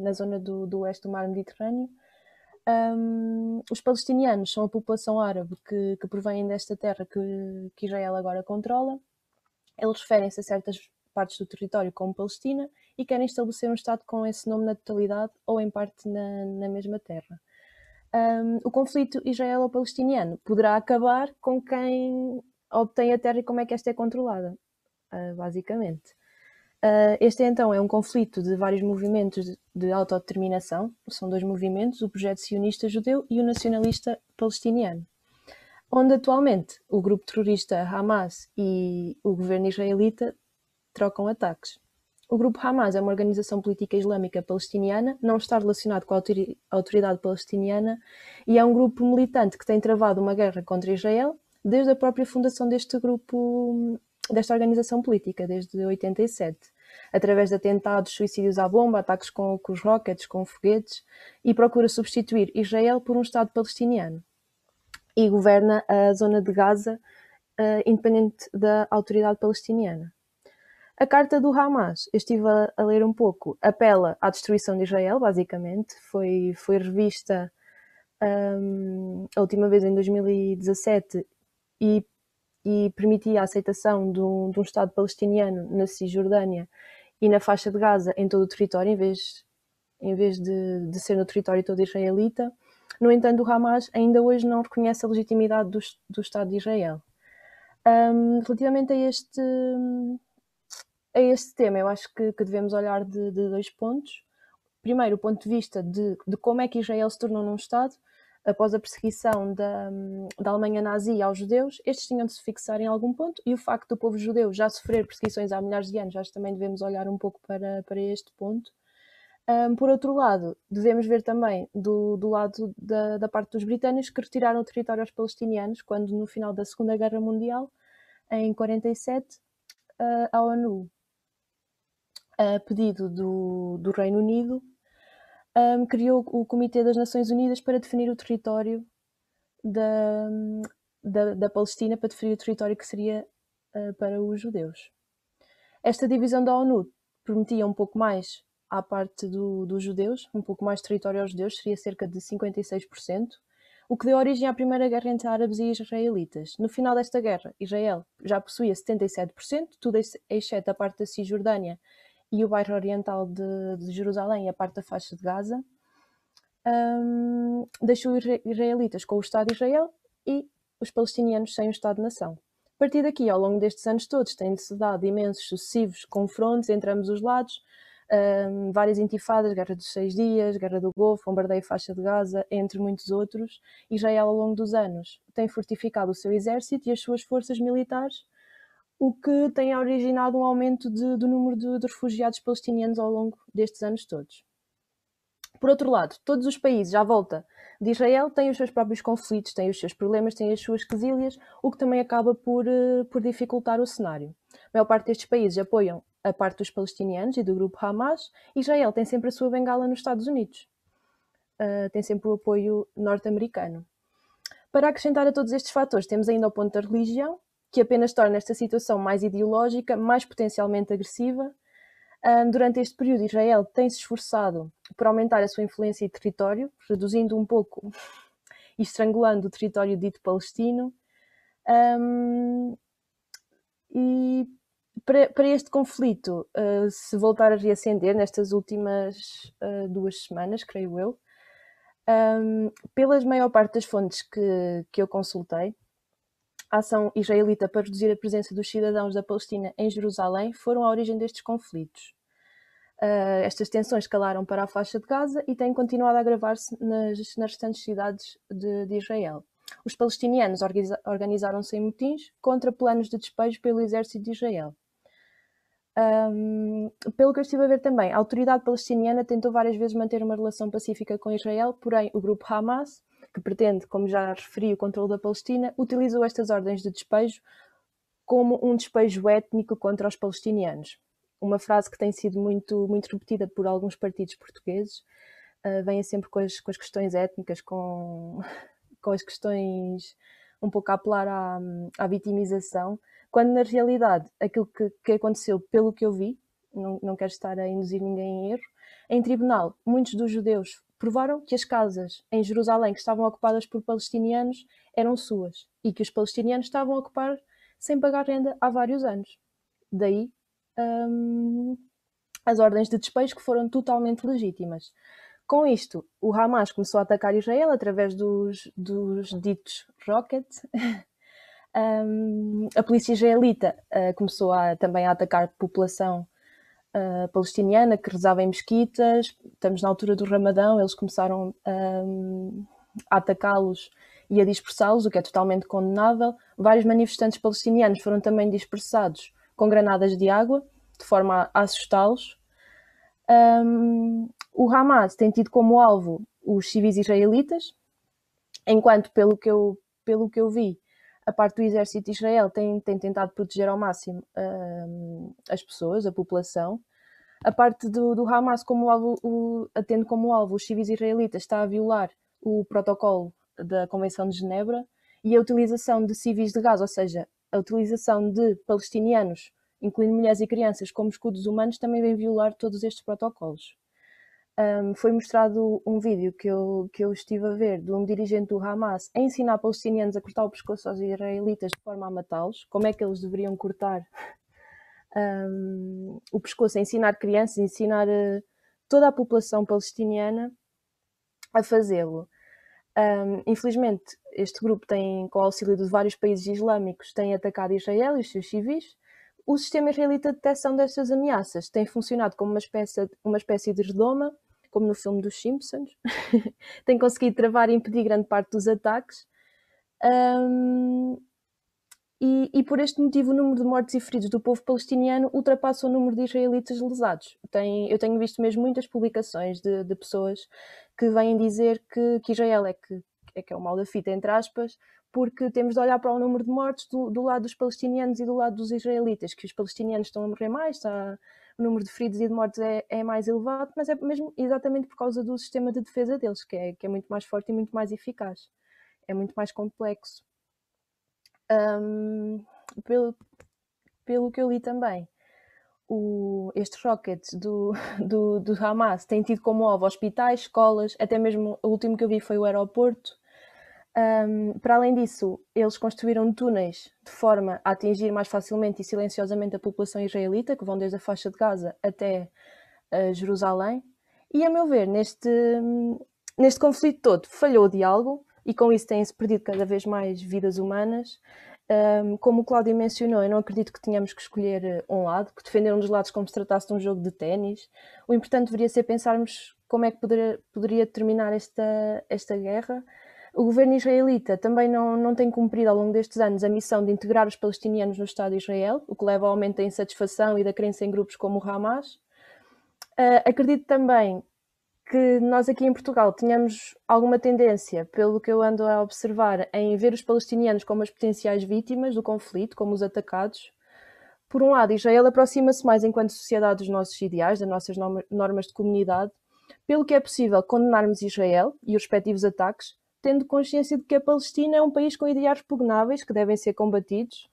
na zona do, do oeste do mar Mediterrâneo. Um, os palestinianos são a população árabe que, que provém desta terra que, que Israel agora controla. Eles referem-se a certas partes do território como Palestina e querem estabelecer um Estado com esse nome na totalidade ou em parte na, na mesma terra um, o conflito israelo-palestiniano poderá acabar com quem obtém a terra e como é que esta é controlada, uh, basicamente. Uh, este então é um conflito de vários movimentos de, de autodeterminação, são dois movimentos, o projeto sionista judeu e o nacionalista palestiniano, onde atualmente o grupo terrorista Hamas e o governo israelita trocam ataques. O grupo Hamas é uma organização política islâmica palestiniana, não está relacionado com a autoridade palestiniana e é um grupo militante que tem travado uma guerra contra Israel desde a própria fundação deste grupo, desta organização política, desde 87, através de atentados, suicídios à bomba, ataques com, com os rockets, com foguetes, e procura substituir Israel por um Estado palestiniano. E governa a zona de Gaza, uh, independente da autoridade palestiniana. A carta do Hamas, eu estive a, a, ler um pouco, apela à destruição de Israel, basicamente. Foi, foi revista um, a última vez em 2017 e, e permitia a aceitação de um, de um, Estado palestiniano na Cisjordânia e na faixa de Gaza em todo o território, em vez, em vez de, de ser no território todo israelita. No entanto, o Hamas ainda hoje não reconhece a legitimidade do, do Estado de Israel. Um, relativamente a este a este tema, eu acho que, que devemos olhar de, de, dois pontos. Primeiro, o ponto de vista de, de, como é que Israel se tornou num Estado após a perseguição da, da Alemanha nazi aos judeus. Estes tinham de se fixar em algum ponto, e o facto do povo judeu já sofrer perseguições há milhares de anos, acho que também devemos olhar um pouco para, para este ponto. Um, por outro lado, devemos ver também do, do lado da, da, parte dos britânicos que retiraram o território aos palestinianos quando, no final da Segunda Guerra Mundial, em 47, uh, a ONU a pedido do, do Reino Unido, um, criou o Comitê das Nações Unidas para definir o território da, da, da Palestina, para definir o território que seria uh, para os judeus. Esta divisão da ONU prometia um pouco mais à parte do, dos judeus, um pouco mais de território aos judeus, seria cerca de 56%, o que deu origem à primeira guerra entre árabes e israelitas. No final desta guerra, Israel já possuía 77%, tudo exceto a parte da Cisjordânia e o bairro oriental de, de Jerusalém a parte da faixa de Gaza, um, deixou os israelitas com o Estado de Israel e os palestinianos sem o Estado-nação. A partir daqui, ao longo destes anos todos, têm-se dado imensos sucessivos confrontos entre ambos os lados, um, várias intifadas, Guerra dos Seis Dias, Guerra do Golfo, Bombardeio Faixa de Gaza, entre muitos outros. Israel, ao longo dos anos, tem fortificado o seu exército e as suas forças militares o que tem originado um aumento de, do número de, de, refugiados palestinianos ao longo destes anos todos. Por outro lado, todos os países à volta de Israel têm os seus próprios conflitos, têm os seus problemas, têm as suas quesilhas, o que também acaba por, uh, por dificultar o cenário. A maior parte destes países apoiam a parte dos palestinianos e do grupo Hamas. Israel tem sempre a sua bengala nos Estados Unidos. Uh, tem sempre o apoio norte-americano. Para acrescentar a todos estes fatores, temos ainda o ponto da religião, que apenas torna esta situação mais ideológica, mais potencialmente agressiva. durante este período, Israel tem-se esforçado por aumentar a sua influência e território, reduzindo um pouco e estrangulando o território dito palestino. E para, este conflito uh, se voltar a reacender nestas últimas uh, duas semanas, creio eu, pelas maior parte das fontes que, que eu consultei, a ação israelita para reduzir a presença dos cidadãos da Palestina em Jerusalém foram a origem destes conflitos. Uh, estas tensões escalaram para a faixa de Gaza e têm continuado a agravar-se nas, nas restantes cidades de, de Israel. Os palestinianos organizaram-se em motins contra planos de despejo pelo exército de Israel. Um, pelo que eu estive a ver também, a autoridade palestiniana tentou várias vezes manter uma relação pacífica com Israel, porém o grupo Hamas que pretende, como já referi, o controle da Palestina, utilizou estas ordens de despejo como um despejo étnico contra os palestinianos. Uma frase que tem sido muito, muito repetida por alguns partidos portugueses, uh, vem sempre com as, com as questões étnicas, com, (laughs) com as questões um pouco a apelar à, à vitimização, quando na realidade aquilo que, que aconteceu, pelo que eu vi, não, não quero estar a induzir ninguém em erro, em tribunal, muitos dos judeus provaram que as casas em Jerusalém que estavam ocupadas por palestinianos eram suas e que os palestinianos estavam a ocupar sem pagar renda há vários anos. Daí hum, as ordens de despejo que foram totalmente legítimas. Com isto, o Hamas começou a atacar Israel através dos, dos ditos rocket. (laughs) um, a polícia israelita uh, começou a, também a atacar população uh, palestiniana que rezava em mesquitas. Estamos na altura do Ramadão, eles começaram um, a atacá-los e a dispersá-los, o que é totalmente condenável. Vários manifestantes palestinianos foram também dispersados com granadas de água, de forma a assustá-los. Um, o Hamas tem tido como alvo os civis israelitas, enquanto, pelo que eu, pelo que eu vi, a parte do exército de Israel tem, tem tentado proteger ao máximo as pessoas, a população. A parte do, do Hamas, como alvo, o, como alvo os civis israelitas, está a violar o protocolo da Convenção de Genebra e a utilização de civis de gás, ou seja, a utilização de palestinianos, incluindo mulheres e crianças, como escudos humanos, também vem violar todos estes protocolos. Um, foi mostrado um vídeo que eu, que eu estive a ver de um dirigente do Hamas a ensinar palestinianos a cortar o pescoço aos israelitas de forma a matá-los, como é que eles deveriam cortar um, o pescoço, a ensinar crianças, a ensinar uh, toda a população palestiniana a fazê-lo. Um, infelizmente, este grupo tem, com o auxílio de vários países islâmicos, tem atacado Israel e os seus civis. O sistema israelita de detecção destas ameaças tem funcionado como uma espécie, uma espécie de redoma, como no filme dos Simpsons. (laughs) tem conseguido travar e impedir grande parte dos ataques. Um, e, e, por este motivo o número de mortes e feridos do povo palestiniano ultrapassa o número de israelitas lesados. Tem, eu tenho visto mesmo muitas publicações de, de pessoas que vêm dizer que, que Israel é que, é que é o mal da fita, entre aspas, porque temos de olhar para o número de mortes do, do, lado dos palestinianos e do lado dos israelitas, que os palestinianos estão a morrer mais, está, o número de feridos e de mortes é, é, mais elevado, mas é mesmo exatamente por causa do sistema de defesa deles, que é, que é muito mais forte e muito mais eficaz. É muito mais complexo. Um, pelo, pelo que eu li também, o, estes rockets do, (laughs) do, do, Hamas têm tido como alvo hospitais, escolas, até mesmo o último que eu vi foi o aeroporto. Um, para além disso, eles construíram túneis de forma a atingir mais facilmente e silenciosamente a população israelita, que vão desde a faixa de Gaza até uh, Jerusalém. E, a meu ver, neste, neste conflito todo, falhou o diálogo e com isso têm-se perdido cada vez mais vidas humanas. Um, como o Cláudio mencionou, eu não acredito que tenhamos que escolher eh, um lado, que defender um dos lados como se tratasse de um jogo de ténis. O importante deveria ser pensarmos como é que poderia, poderia terminar esta, esta guerra. O governo israelita também não, não tem cumprido ao longo destes anos a missão de integrar os palestinianos no Estado de Israel, o que leva ao aumento da insatisfação e da crença em grupos como o Hamas. Uh, acredito também que nós aqui em Portugal tínhamos alguma tendência, pelo que eu ando a observar, em ver os palestinianos como as potenciais vítimas do conflito, como os atacados. Por um lado, Israel aproxima-se mais enquanto sociedade dos nossos ideais, das nossas normas de comunidade, pelo que é possível condenarmos Israel e os respectivos ataques, tendo consciência de que a Palestina é um país com ideais repugnáveis que devem ser combatidos,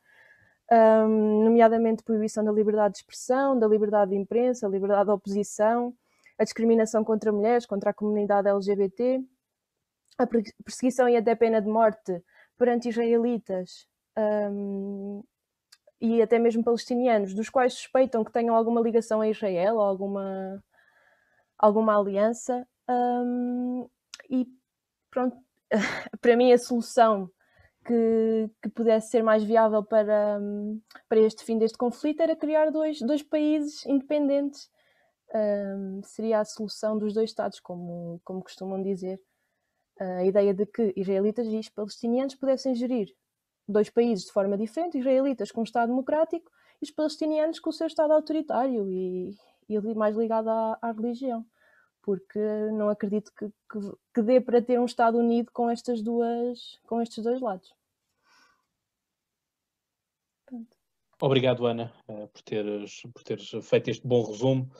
um, nomeadamente proibição da liberdade de expressão, da liberdade de imprensa, liberdade de oposição, a discriminação contra mulheres, contra a comunidade LGBT, a perseguição e até pena de morte perante israelitas um, e até mesmo palestinianos, dos quais suspeitam que tenham alguma ligação a Israel alguma, alguma aliança. Um, e pronto, (laughs) para mim a solução que, que, pudesse ser mais viável para, para este fim deste conflito era criar dois, dois países independentes um, seria a solução dos dois Estados, como, como costumam dizer. A ideia de que israelitas e palestinianos pudessem gerir dois países de forma diferente, israelitas com um Estado democrático e os palestinianos com o seu Estado autoritário e, e mais ligado à, à religião. Porque não acredito que, que, que dê para ter um Estado unido com, estas duas, com estes dois lados.
Obrigado, Ana, eh, por teres, por teres feito este bom resumo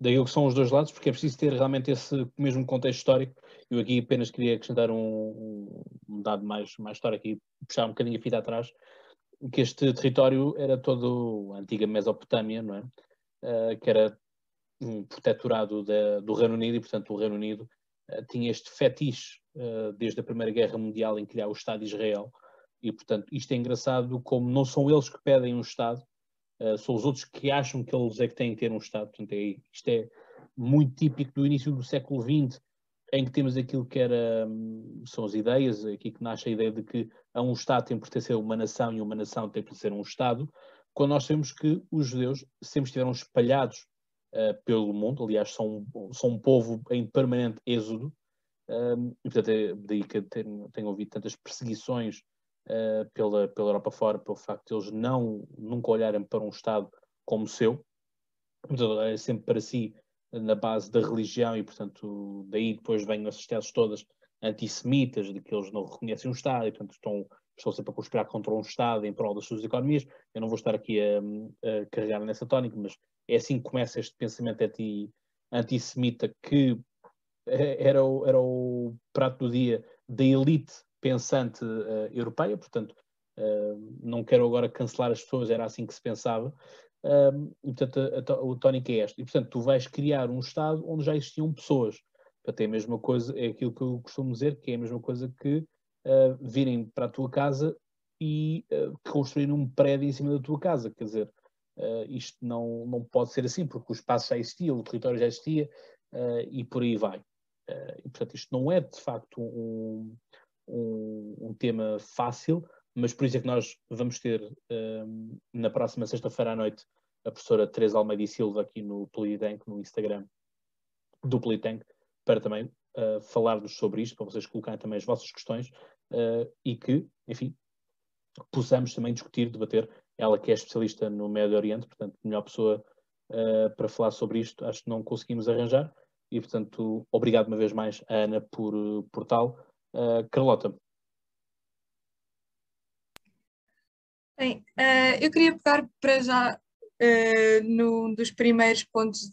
daquilo que são os dois lados, porque é preciso ter realmente esse mesmo contexto histórico eu aqui apenas queria acrescentar um, um dado mais, mais histórico e puxar um bocadinho a fita atrás, que este território era todo a antiga Mesopotâmia, não é? Uh, que era um protetorado de, do Reino Unido e, portanto, o Reino Unido uh, tinha este fetiche uh, desde a Primeira Guerra Mundial em criar o Estado de Israel e, portanto, isto é engraçado como não são eles que pedem um Estado, são os outros que acham que eles é que têm que ter um Estado. Portanto, é, isto é muito típico do início do século XX, em que temos aquilo que era, hum, são as ideias, aqui que nasce a ideia de que a um Estado tem que pertencer a uma nação e uma nação tem que pertencer a um Estado, quando nós sabemos que os judeus sempre estiveram espalhados uh, pelo mundo, aliás, são, são um povo em permanente êxodo, um, e portanto é daí que tenho, tenho ouvido tantas perseguições uh, pela, pela Europa fora, pelo facto de eles não, nunca olharem para um Estado como seu, portanto, é sempre para si na base da religião e, portanto, daí depois vêm essas teses todas antissemitas de que eles não reconhecem um Estado e, portanto, estão, estão sempre a conspirar contra um Estado em prol das suas economias. Eu não vou estar aqui a, a carregar nessa tónica, mas é assim que começa este pensamento anti, antissemita que é, era o, era o prato do dia da elite pensante uh, europeia, portanto, uh, não quero agora cancelar as pessoas, era assim que se pensava, e, portanto, a, a, o tónico é este. E, portanto, tu vais criar um Estado onde já existiam pessoas. Portanto, é a mesma coisa, é aquilo que eu costumo dizer, que é a mesma coisa que uh, virem para a tua casa e uh, um prédio em cima da tua casa. Quer dizer, uh, isto não, não pode ser assim, porque o espaço já existia, o território já existia e por aí vai. e, portanto, isto não é, de facto, um, um, um tema fácil, mas por isso é que nós vamos ter um, na próxima sexta-feira à noite a professora Teresa Almeida e Silva aqui no Politank, no Instagram do Politank, para também uh, falar-nos sobre isto, para vocês colocarem também as vossas questões uh, e que, enfim, possamos também discutir, debater. Ela que é especialista no Médio Oriente, portanto, melhor pessoa uh, para falar sobre isto, acho que não conseguimos arranjar. E, portanto, obrigado uma vez mais Ana por, por tal. Carlota,
Bem, eu queria pegar para já uh, num dos primeiros pontos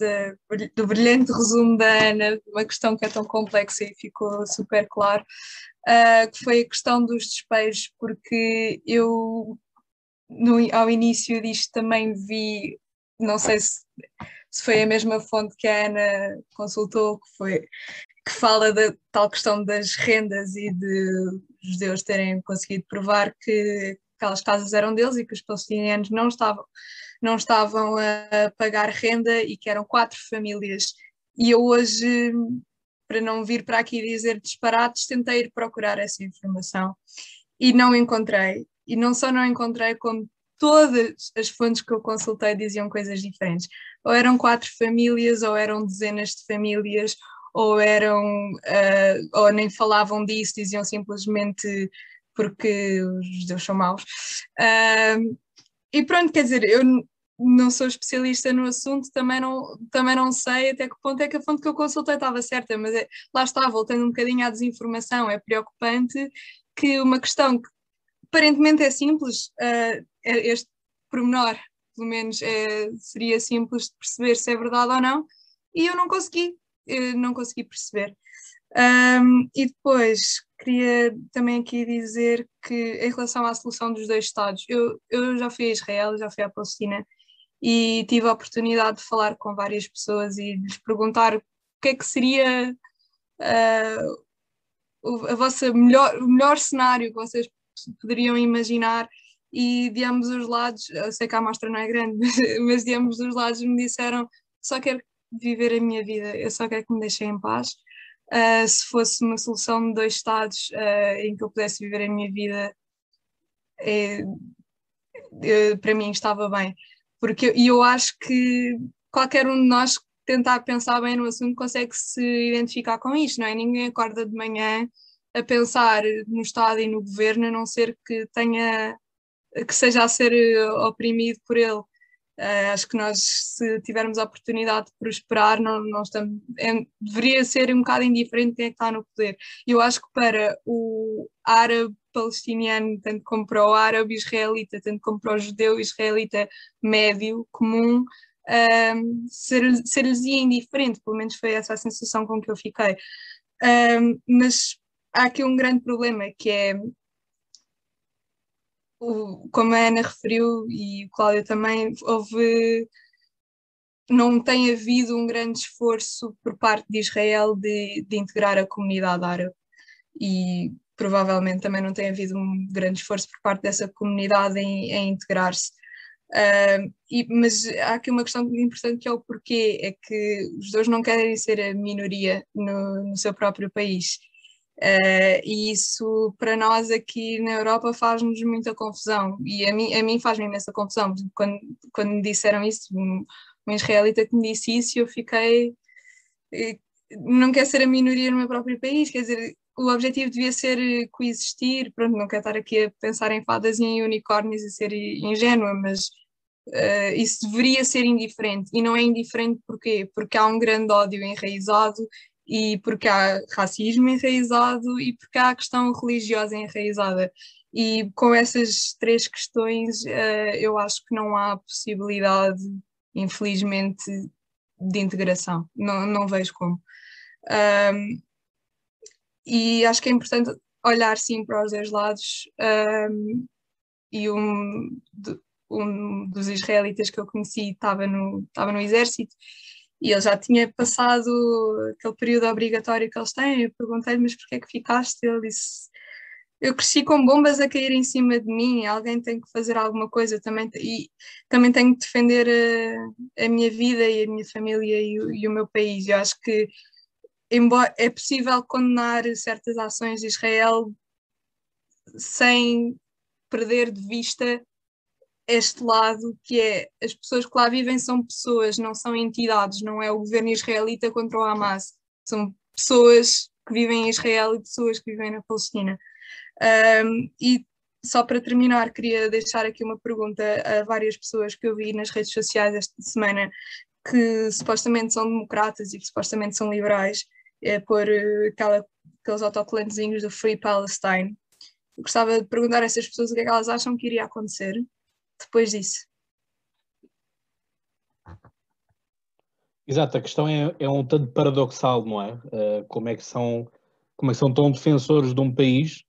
do brilhante resumo da Ana, uma questão que é tão complexa e ficou super claro, uh, que foi a questão dos despejos, porque eu no, ao início disto também vi, não sei se, se foi a mesma fonte que a Ana consultou, que foi que fala da tal questão das rendas e de judeus terem conseguido provar que aquelas casas eram deles e que os palestinianos não estavam, não estavam a pagar renda e que eram quatro famílias. E eu hoje, para não vir para aqui dizer disparates, tentei ir procurar essa informação e não encontrei. E não só não encontrei, como todas as fontes que eu consultei diziam coisas diferentes. Ou eram quatro famílias, ou eram dezenas de famílias, ou eram, uh, ou nem falavam disso, diziam simplesmente porque os judeus são maus. Uh, e pronto, quer dizer, eu não sou especialista no assunto, também não, também não sei até que ponto é que a fonte que eu consultei estava certa, mas é, lá está, voltando um bocadinho à desinformação, é preocupante que uma questão que aparentemente é simples, uh, este pormenor, pelo menos, é, seria simples de perceber se é verdade ou não, e eu não consegui, eu não consegui perceber. Um, e depois queria também aqui dizer que em relação à solução dos dois Estados, eu, eu já fui a Israel, já fui à Palestina e tive a oportunidade de falar com várias pessoas e lhes perguntar o que é que seria uh, a vossa melhor, o melhor cenário que vocês poderiam imaginar e de ambos os lados, eu sei que a amostra não é grande, (laughs) mas de ambos os lados me disseram só quero viver a minha vida, eu só quero que me deixem em paz Uh, se fosse uma solução de dois Estados uh, em que eu pudesse viver a minha vida, é, é, para mim estava bem. Porque e eu acho que qualquer um de nós que tentar pensar bem no assunto consegue se identificar com isto, não é? Ninguém acorda de manhã a pensar no Estado e no governo, a não ser que tenha que seja a ser oprimido por ele. Uh, acho que nós, se tivermos a oportunidade de prosperar, não, não estamos, é, deveria ser um bocado indiferente quem é que está no poder. Eu acho que para o árabe palestiniano, tanto como para o árabe israelita, tanto como para o judeu israelita médio, comum, uh, ser-lhes ser indiferente, pelo menos foi essa a sensação com que eu fiquei. Um, mas há aqui um grande problema que é o, como a Ana referiu e o Cláudio também, houve não tem havido um grande esforço por parte de Israel de, de integrar a comunidade árabe e provavelmente também não tem havido um grande esforço por parte dessa comunidade em, em integrar-se. Uh, e, mas há aqui uma questão importante que é o porquê, é que os dois não querem ser a minoria no, no seu próprio país. Uh, e isso para nós aqui na Europa faz-nos muita confusão. E a mim, a mim faz-me imensa confusão. Quando, quando me disseram isso, um, um israelita que me disse isso eu fiquei eh, não quer ser a minoria no meu próprio país, quer dizer, o objetivo devia ser coexistir, pronto, não quero estar aqui a pensar em fadas e em unicórnios e ser ingênua, mas uh, isso deveria ser indiferente, e não é indiferente porquê? Porque há um grande ódio enraizado e porque há racismo enraizado e porque há a questão religiosa enraizada. E com essas três questões, uh, eu acho que não há possibilidade, infelizmente, de integração. Não, não vejo como. Um, e acho que é importante olhar sim para os dois lados. Um, e um, de, um dos israelitas que eu conheci estava no, estava no exército e ele já tinha passado aquele período obrigatório que eles têm. Eu perguntei-lhe, mas porquê é que ficaste? Ele disse: Eu cresci com bombas a cair em cima de mim, alguém tem que fazer alguma coisa também, e também tenho que defender a, a minha vida e a minha família e e o meu país. Eu acho que embora é possível condenar certas ações de Israel sem perder de vista este lado que é as pessoas que lá vivem são pessoas, não são entidades, não é o governo israelita contra o Hamas, são pessoas que vivem em Israel e pessoas que vivem na Palestina. Um, e só para terminar, queria deixar aqui uma pergunta a várias pessoas que eu vi nas redes sociais esta semana que supostamente são democratas e que supostamente são liberais, é, por uh, aquela, aqueles autocolantezinhos do Free Palestine. Eu gostava de perguntar a essas pessoas o que é que elas acham que iria acontecer depois disso.
Exato, a questão é, é um tanto paradoxal, não é? Uh, como, é que são, como é que são tão defensores de um país,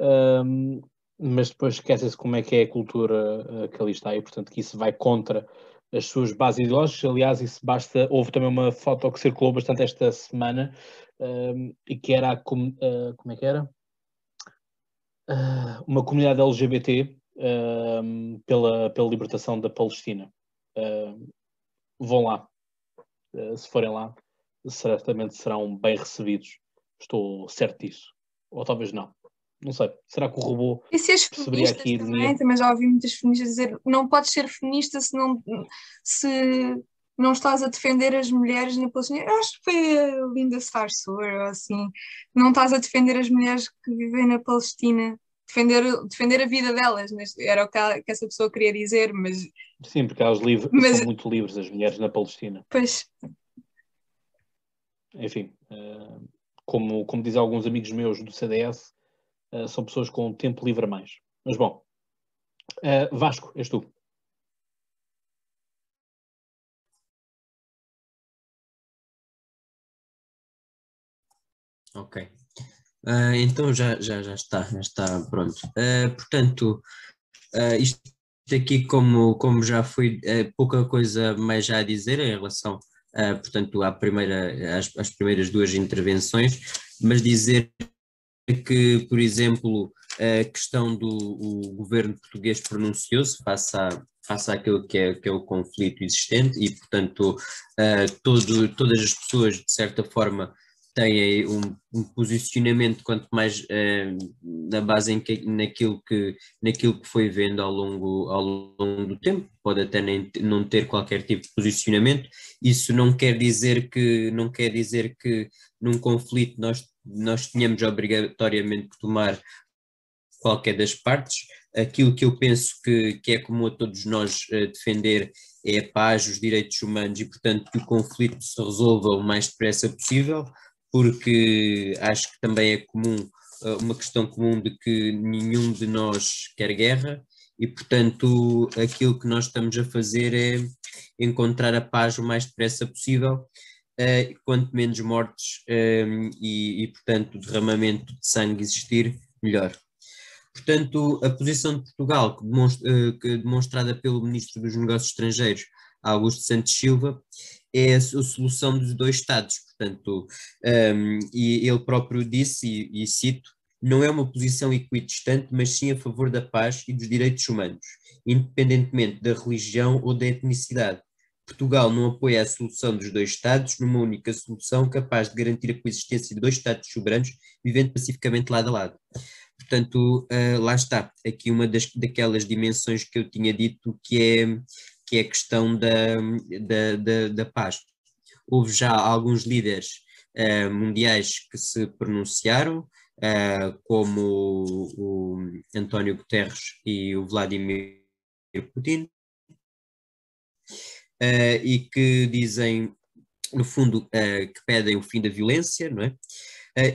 uh, mas depois esquecem-se como é que é a cultura uh, que ali está e, portanto, que isso vai contra as suas bases ideológicas. Aliás, isso basta. Houve também uma foto que circulou bastante esta semana e que era. Uh, como é que era? Uh, uma comunidade LGBT uh, pela, pela libertação da Palestina. vão lá. se forem lá, certamente serão bem recebidos. Estou certo disso. Ou talvez não. Não sei, será que o robô
e se as perceberia aqui ironia? Também já ouvi muitas feministas dizer não podes ser feminista se não, se não estás a defender as mulheres na Palestina. Eu acho que foi a Linda Sarsour, ou assim, não estás a defender as mulheres que vivem na Palestina, defender, defender a vida delas, era o que, que essa pessoa queria dizer, mas...
Sim, porque elas livre, mas... são muito livres, as mulheres na Palestina.
Pois.
Enfim, eh, como, como dizem alguns amigos meus do CDS, uh, são pessoas com tempo livre a mais. Mas bom, uh, Vasco, és tu.
Ok. Uh, então já, já, já está, já está pronto. Uh, portanto, uh, isto aqui, como, como já foi pouca coisa mais já a dizer em relação, portanto, à primeira, às, às primeiras duas intervenções, mas dizer que, por exemplo, a questão do o governo português pronunciou-se face, face àquilo que é, que é o conflito existente e, portanto, todo, todas as pessoas, de certa forma, têm um, um posicionamento quanto mais uh, na base em que, naquilo, que, naquilo que foi vendo ao longo, ao longo do tempo, pode até nem, não ter qualquer tipo de posicionamento, isso não quer dizer que, não quer dizer que num conflito nós nós tínhamos obrigatoriamente que tomar qualquer das partes. Aquilo que eu penso que, que é comum a todos nós uh, defender é a paz, os direitos humanos e, portanto, que o conflito se resolva o mais depressa possível, porque acho que também é comum, uh, uma questão comum de que nenhum de nós quer guerra e, portanto, aquilo que nós estamos a fazer é encontrar a paz o mais depressa possível uh, quanto menos mortes um, e, e, portanto, derramamento de sangue existir, melhor. Portanto, a posição de Portugal, uh, que demonstrada pelo Ministro dos Negócios Estrangeiros, Augusto Santos Silva, é a, solução dos dois Estados. Portanto, um, e ele próprio disse, e, e cito, não é uma posição equidistante, mas sim a favor da paz e dos direitos humanos, independentemente da religião ou da etnicidade. Portugal não apoia a solução dos dois Estados numa única solução capaz de garantir a coexistência de dois Estados soberanos vivendo pacificamente lado a lado. Portanto, uh, lá está, aqui uma das, daquelas dimensões que eu tinha dito que é, que é a questão da, da, da, da paz. Houve já alguns líderes uh, mundiais que se pronunciaram, uh, como o, o António Guterres e o Vladimir Putin, uh, e que dizem, no fundo, que pedem o fim da violência, não é?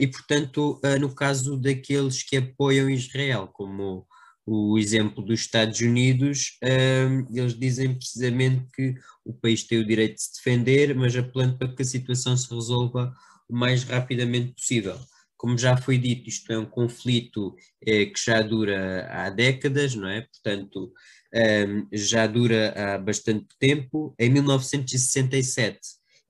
E, portanto, no caso daqueles que apoiam Israel, como o exemplo dos Estados Unidos, eles dizem precisamente que o país tem o direito de se defender, mas apelando para que a situação se resolva o mais rapidamente possível. Como já foi dito, isto é um conflito eh, que já dura há décadas, não é? Portanto, um, já dura há bastante tempo. Em 1967,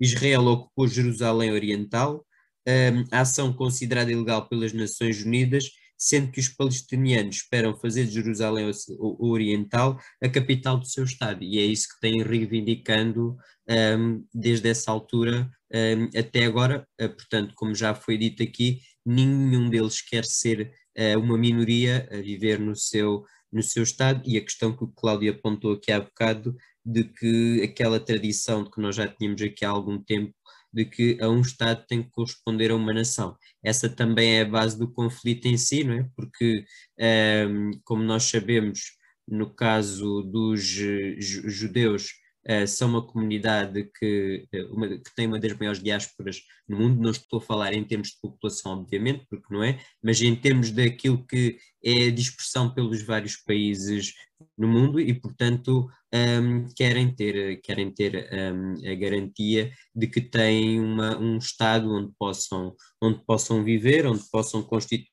Israel ocupou Jerusalém Oriental, um, a ação considerada ilegal pelas Nações Unidas, sendo que os palestinianos esperam fazer de Jerusalém Oriental a capital do seu Estado, e é isso que têm reivindicando um, desde essa altura um, até agora. Uh, portanto, como já foi dito aqui, nenhum deles quer ser uh, uma minoria a viver no seu no seu Estado e a questão que o Cláudio apontou aqui há bocado de que aquela tradição de que nós já tínhamos aqui há algum tempo de que a um Estado tem que corresponder a uma nação. Essa também é a base do conflito em si, não é? Porque, ehm, como nós sabemos, no caso dos judeus, Uh, são uma comunidade que, eh, uma, que tem uma das maiores diásporas no mundo, não estou a falar em termos de população, obviamente, porque não é, mas em termos daquilo que é a dispersão pelos vários países no mundo e, portanto, um, querem ter, querem ter um, a garantia de que têm uma, um Estado onde possam, onde possam viver, onde possam constituir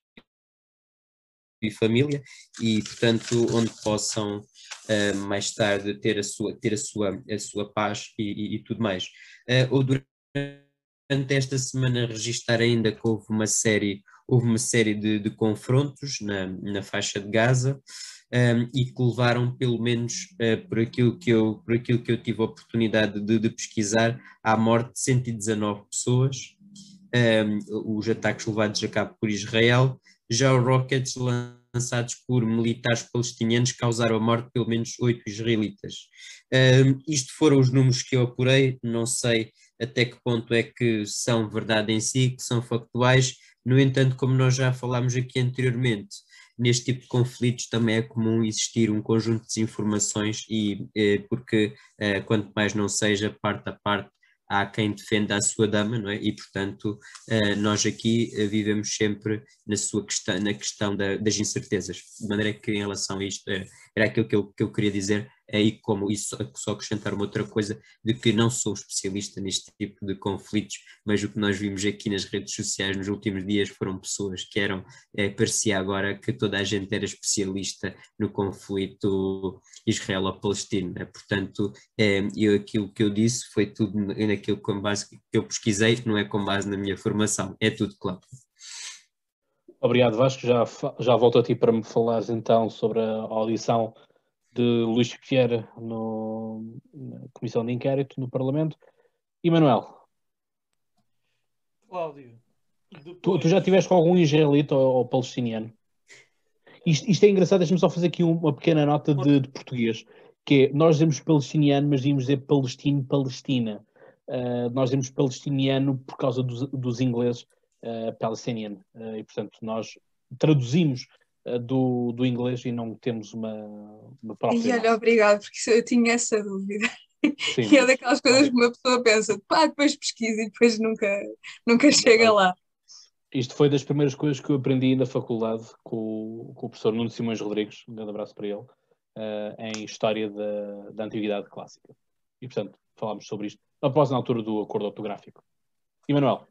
família e, portanto, onde possam uh, mais tarde ter a sua, ter a sua, a sua paz e, e, e tudo mais. Uh, ou durante esta semana registar ainda que houve uma série, houve uma série de, de confrontos na, na faixa de Gaza um, e que levaram pelo menos uh, por, aquilo que eu, por aquilo que eu tive a oportunidade de, de pesquisar à morte de 119 pessoas, um, os ataques levados a cabo por Israel, já os rockets lançados por militares palestinianos causaram a morte de pelo menos oito israelitas. Um, isto foram os números que eu apurei, não sei até que ponto é que são verdade em si, que são factuais, no entanto, como nós já falámos aqui anteriormente, neste tipo de conflitos também é comum existir um conjunto de desinformações e eh, porque eh, quanto mais não seja parte a parte há quem defenda a sua dama, não é? E, portanto, uh, nós aqui uh, vivemos sempre na sua questão, na questão da, das incertezas. De maneira que, em relação a isto, uh, era aquilo que eu, que eu queria dizer, aí como isso, só acrescentar uma outra coisa, de que não sou especialista neste tipo de conflitos, mas o que nós vimos aqui nas redes sociais nos últimos dias foram pessoas que eram, é, parecia agora que toda a gente era especialista no conflito israelo-palestino, né? portanto, é, eu, aquilo que eu disse foi tudo naquilo com base que eu pesquisei, não é com base na minha formação, é tudo claro.
Obrigado Vasco, já, já volto a ti para me falares então sobre a audição de Luís Vieira no, na Comissão de Inquérito no Parlamento. E Manuel?
Cláudio.
Depois... Tu, tu, já tiveste com algum israelita ou, ou palestiniano? Isto, isto, é engraçado, deixa-me só fazer aqui uma pequena nota de, de, português, que é, nós dizemos palestiniano, mas devíamos dizer palestino-palestina. Uh, nós dizemos palestiniano por causa dos, dos ingleses uh, Palestinian, uh, e portanto nós traduzimos uh, do, do inglês e não temos uma, uma própria.
E olha, obrigado, porque eu tinha essa dúvida. Sim, e é daquelas coisas que uma pessoa pensa, pá, depois pesquisa e depois nunca, nunca chega lá.
Isto foi das primeiras coisas que eu aprendi na faculdade com, com o professor Nuno Simões Rodrigues, um grande abraço para ele, uh, em História da, da Antiguidade Clássica. E, portanto, falámos sobre isto após na altura do acordo ortográfico. Emanuel.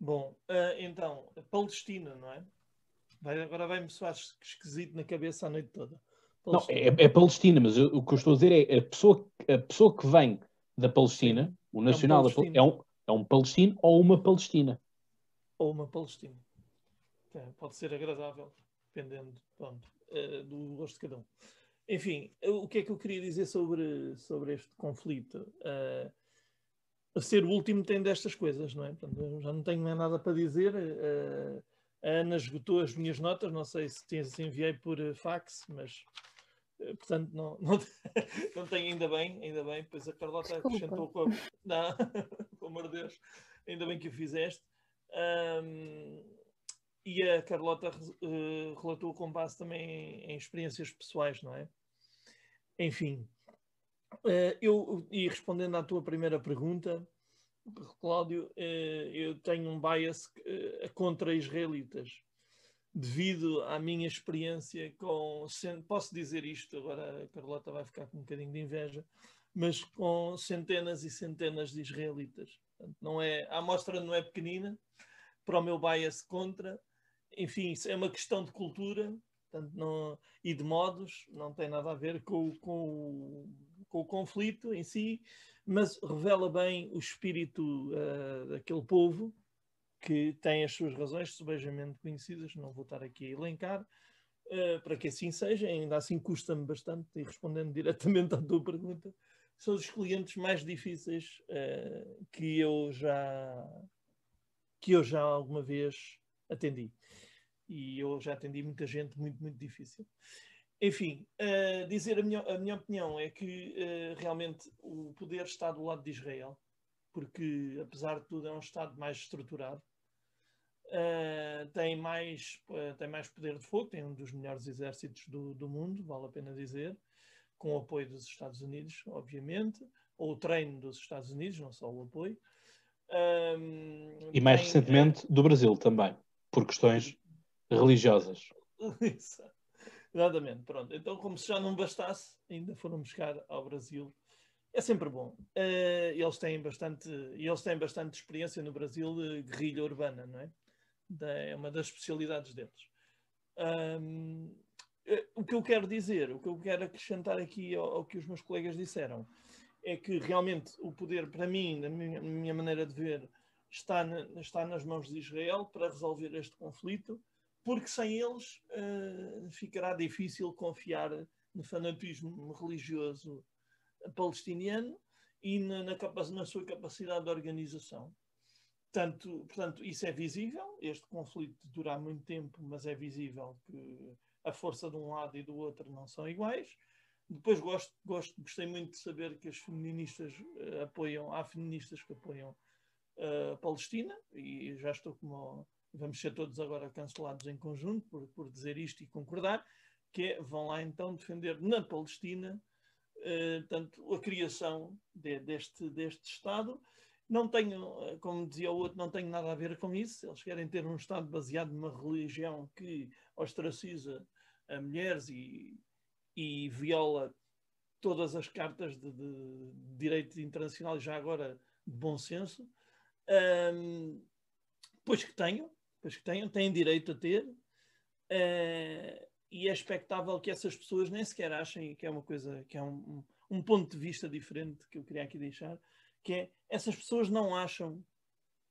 Bom, uh, então, Palestina, não é? Vai, agora vai-me soar esquisito na cabeça a noite toda.
Palestina. Não, é, é, Palestina, mas eu, o que eu estou a dizer é a pessoa, a pessoa que vem da Palestina, o nacional é um, é um, é um palestino ou uma palestina.
Ou uma palestina. É, pode ser agradável, dependendo pronto, uh, do gosto de cada um. Enfim, o que é que eu queria dizer sobre, sobre este conflito? Uh, a ser o último tem destas coisas, não é? Portanto, já não tenho mais nada para dizer. Uh, a Ana esgotou as minhas notas, não sei se, se enviei por fax, mas portanto não, (laughs) não, não tenho ainda bem, ainda bem, pois a Carlota Desculpa. acrescentou com a... (laughs) Não, (laughs) pelo amor de Deus, ainda bem que o fizeste. Um, e a Carlota uh, relatou com base também em, em experiências pessoais, não é? Enfim, uh, eu, e respondendo à tua primeira pergunta, Cláudio, uh, eu tenho um bias uh, contra israelitas, devido à minha experiência com. Posso dizer isto, agora a Carlota vai ficar com um bocadinho de inveja, mas com centenas e centenas de israelitas. Não é, a amostra não é pequenina, para o meu bias contra. Enfim, é uma questão de cultura, Portanto, não, e de modos, não tem nada a ver com, com, com o conflito em si, mas revela bem o espírito uh, daquele povo que tem as suas razões sebejamente conhecidas, não vou estar aqui a elencar, uh, para que assim seja, ainda assim custa-me bastante, e respondendo diretamente à tua pergunta, são os clientes mais difíceis uh, que eu já que eu já alguma vez atendi. E eu já atendi muita gente muito, muito difícil. Enfim, uh, dizer a minha, a minha opinião é que uh, realmente o poder está do lado de Israel, porque apesar de tudo é um Estado mais estruturado, uh, tem, mais, tem mais poder de fogo, tem um dos melhores exércitos do, do mundo, vale a pena dizer, com o apoio dos Estados Unidos, obviamente, ou o treino dos Estados Unidos, não só o apoio.
e mais tem, recentemente do Brasil também, por questões religiosas. (laughs)
Exatamente, pronto. Então, como se já não bastasse, ainda foram buscar ao Brasil. É sempre bom. Uh, eles têm bastante, eles têm bastante experiência no Brasil de guerrilha urbana, não é? é uma das especialidades deles. Um, eh, o que eu quero dizer, o que eu quero acrescentar aqui ao, ao, que os meus colegas disseram, é que realmente o poder, para mim, na minha, minha maneira de ver, está, na, está nas mãos de Israel para resolver este conflito porque sem eles uh, ficará difícil confiar no fanatismo religioso palestiniano e na, na, na, sua capacidade de organização. Tanto, portanto, isso é visível, este conflito dura muito tempo, mas é visível que a força de um lado e do outro não são iguais. Depois gosto, gosto, gostei muito de saber que as feministas uh, apoiam, há feministas que apoiam uh, a Palestina, e já estou como vamos ser todos agora cancelados em conjunto por, por dizer isto e concordar, que é, vão lá então defender na Palestina eh, tanto a criação de, deste, deste Estado. Não tenho, eh, como dizia o outro, não tenho nada a ver com isso. Eles querem ter um Estado baseado numa religião que ostraciza a mulheres e, e viola todas as cartas de, de, direito internacional e já agora de bom senso. Um, pois que tenham, pois que tenham, têm direito a ter, uh, e é expectável que essas pessoas nem sequer achem que é uma coisa, que é um, um, ponto de vista diferente que eu queria aqui deixar, que é essas pessoas não acham,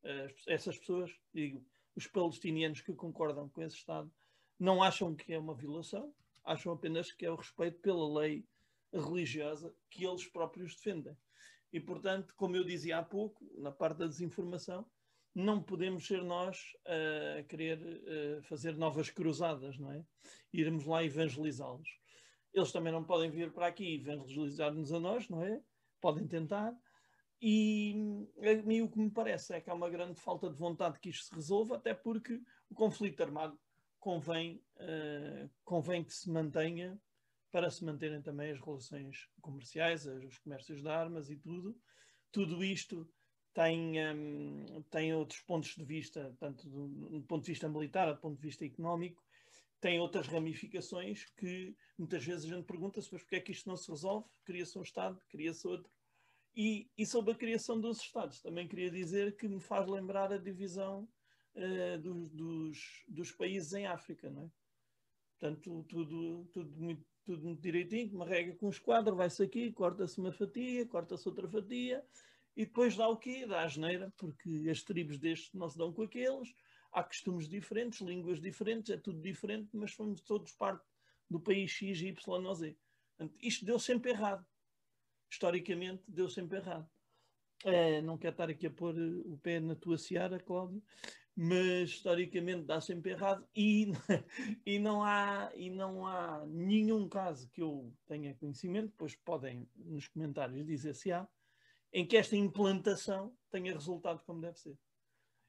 uh, essas pessoas, digo, os palestinianos que concordam com esse Estado, não acham que é uma violação, acham apenas que é o respeito pela lei religiosa que eles próprios defendem. E, portanto, como eu dizia há pouco, na parte da desinformação, não podemos ser nós a querer uh, fazer novas cruzadas, não é? Irmos lá evangelizá-los. Eles também não podem vir para aqui evangelizar-nos a nós, não é? Podem tentar. E a mim o que me parece é que há uma grande falta de vontade que isto se resolva, até porque o conflito armado convém, uh, convém que se mantenha para se manterem também as relações comerciais, os comércios de armas e tudo. Tudo isto tem, um, tem outros pontos de vista, tanto do, do, ponto de vista militar, do ponto de vista económico, tem outras ramificações que muitas vezes a gente pergunta-se, mas porquê é que isto não se resolve? Cria-se um Estado, cria-se outro. E, e, sobre a criação dos Estados, também queria dizer que me faz lembrar a divisão uh, dos, dos, dos, países em África, não é? Portanto, tudo, tudo, muito, tudo muito direitinho, uma regra com um esquadro, vai-se aqui, corta-se uma fatia, corta-se outra fatia, e depois dá o quê? Dá a geneira, porque as tribos destes não se dão com aqueles, há costumes diferentes, línguas diferentes, é tudo diferente, mas somos todos parte do país X, Y Z. Isto deu sempre errado. Historicamente, deu sempre errado. É, não quero estar aqui a pôr eh, o pé na tua seara, Cláudio, mas historicamente dá sempre errado e, (laughs) e, não há, e não há nenhum caso que eu tenha conhecimento, depois podem nos comentários dizer se há, em que esta implantação tenha resultado como deve ser.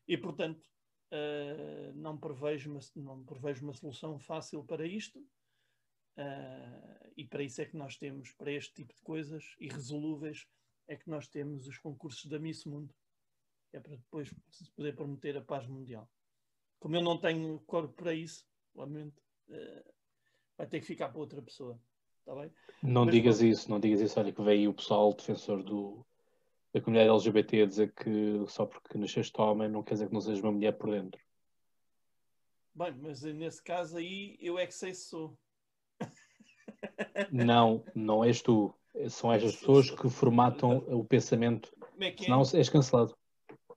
E, portanto, uh, não, prevejo uma, não prevejo uma solução fácil para isto, Uh, e para isso é que nós temos, para este tipo de coisas irresolúveis, é que nós temos os concursos da Miss Mundo. É para depois se poder prometer a paz mundial. Como eu não tenho corpo para isso, lamento, uh, vai ter que ficar para outra pessoa. Está bem?
Não Mas, digas isso, não digas isso. Olha que veio o pessoal defensor do, da comunidade LGBT a dizer que só porque nasceste homem não quer dizer que não sejas uma mulher por dentro.
Bem, mas nesse caso aí eu é que sei se sou. (laughs)
Não, não és tu. São estas pessoas que formatam o pensamento. Como é que é? Senão és cancelado.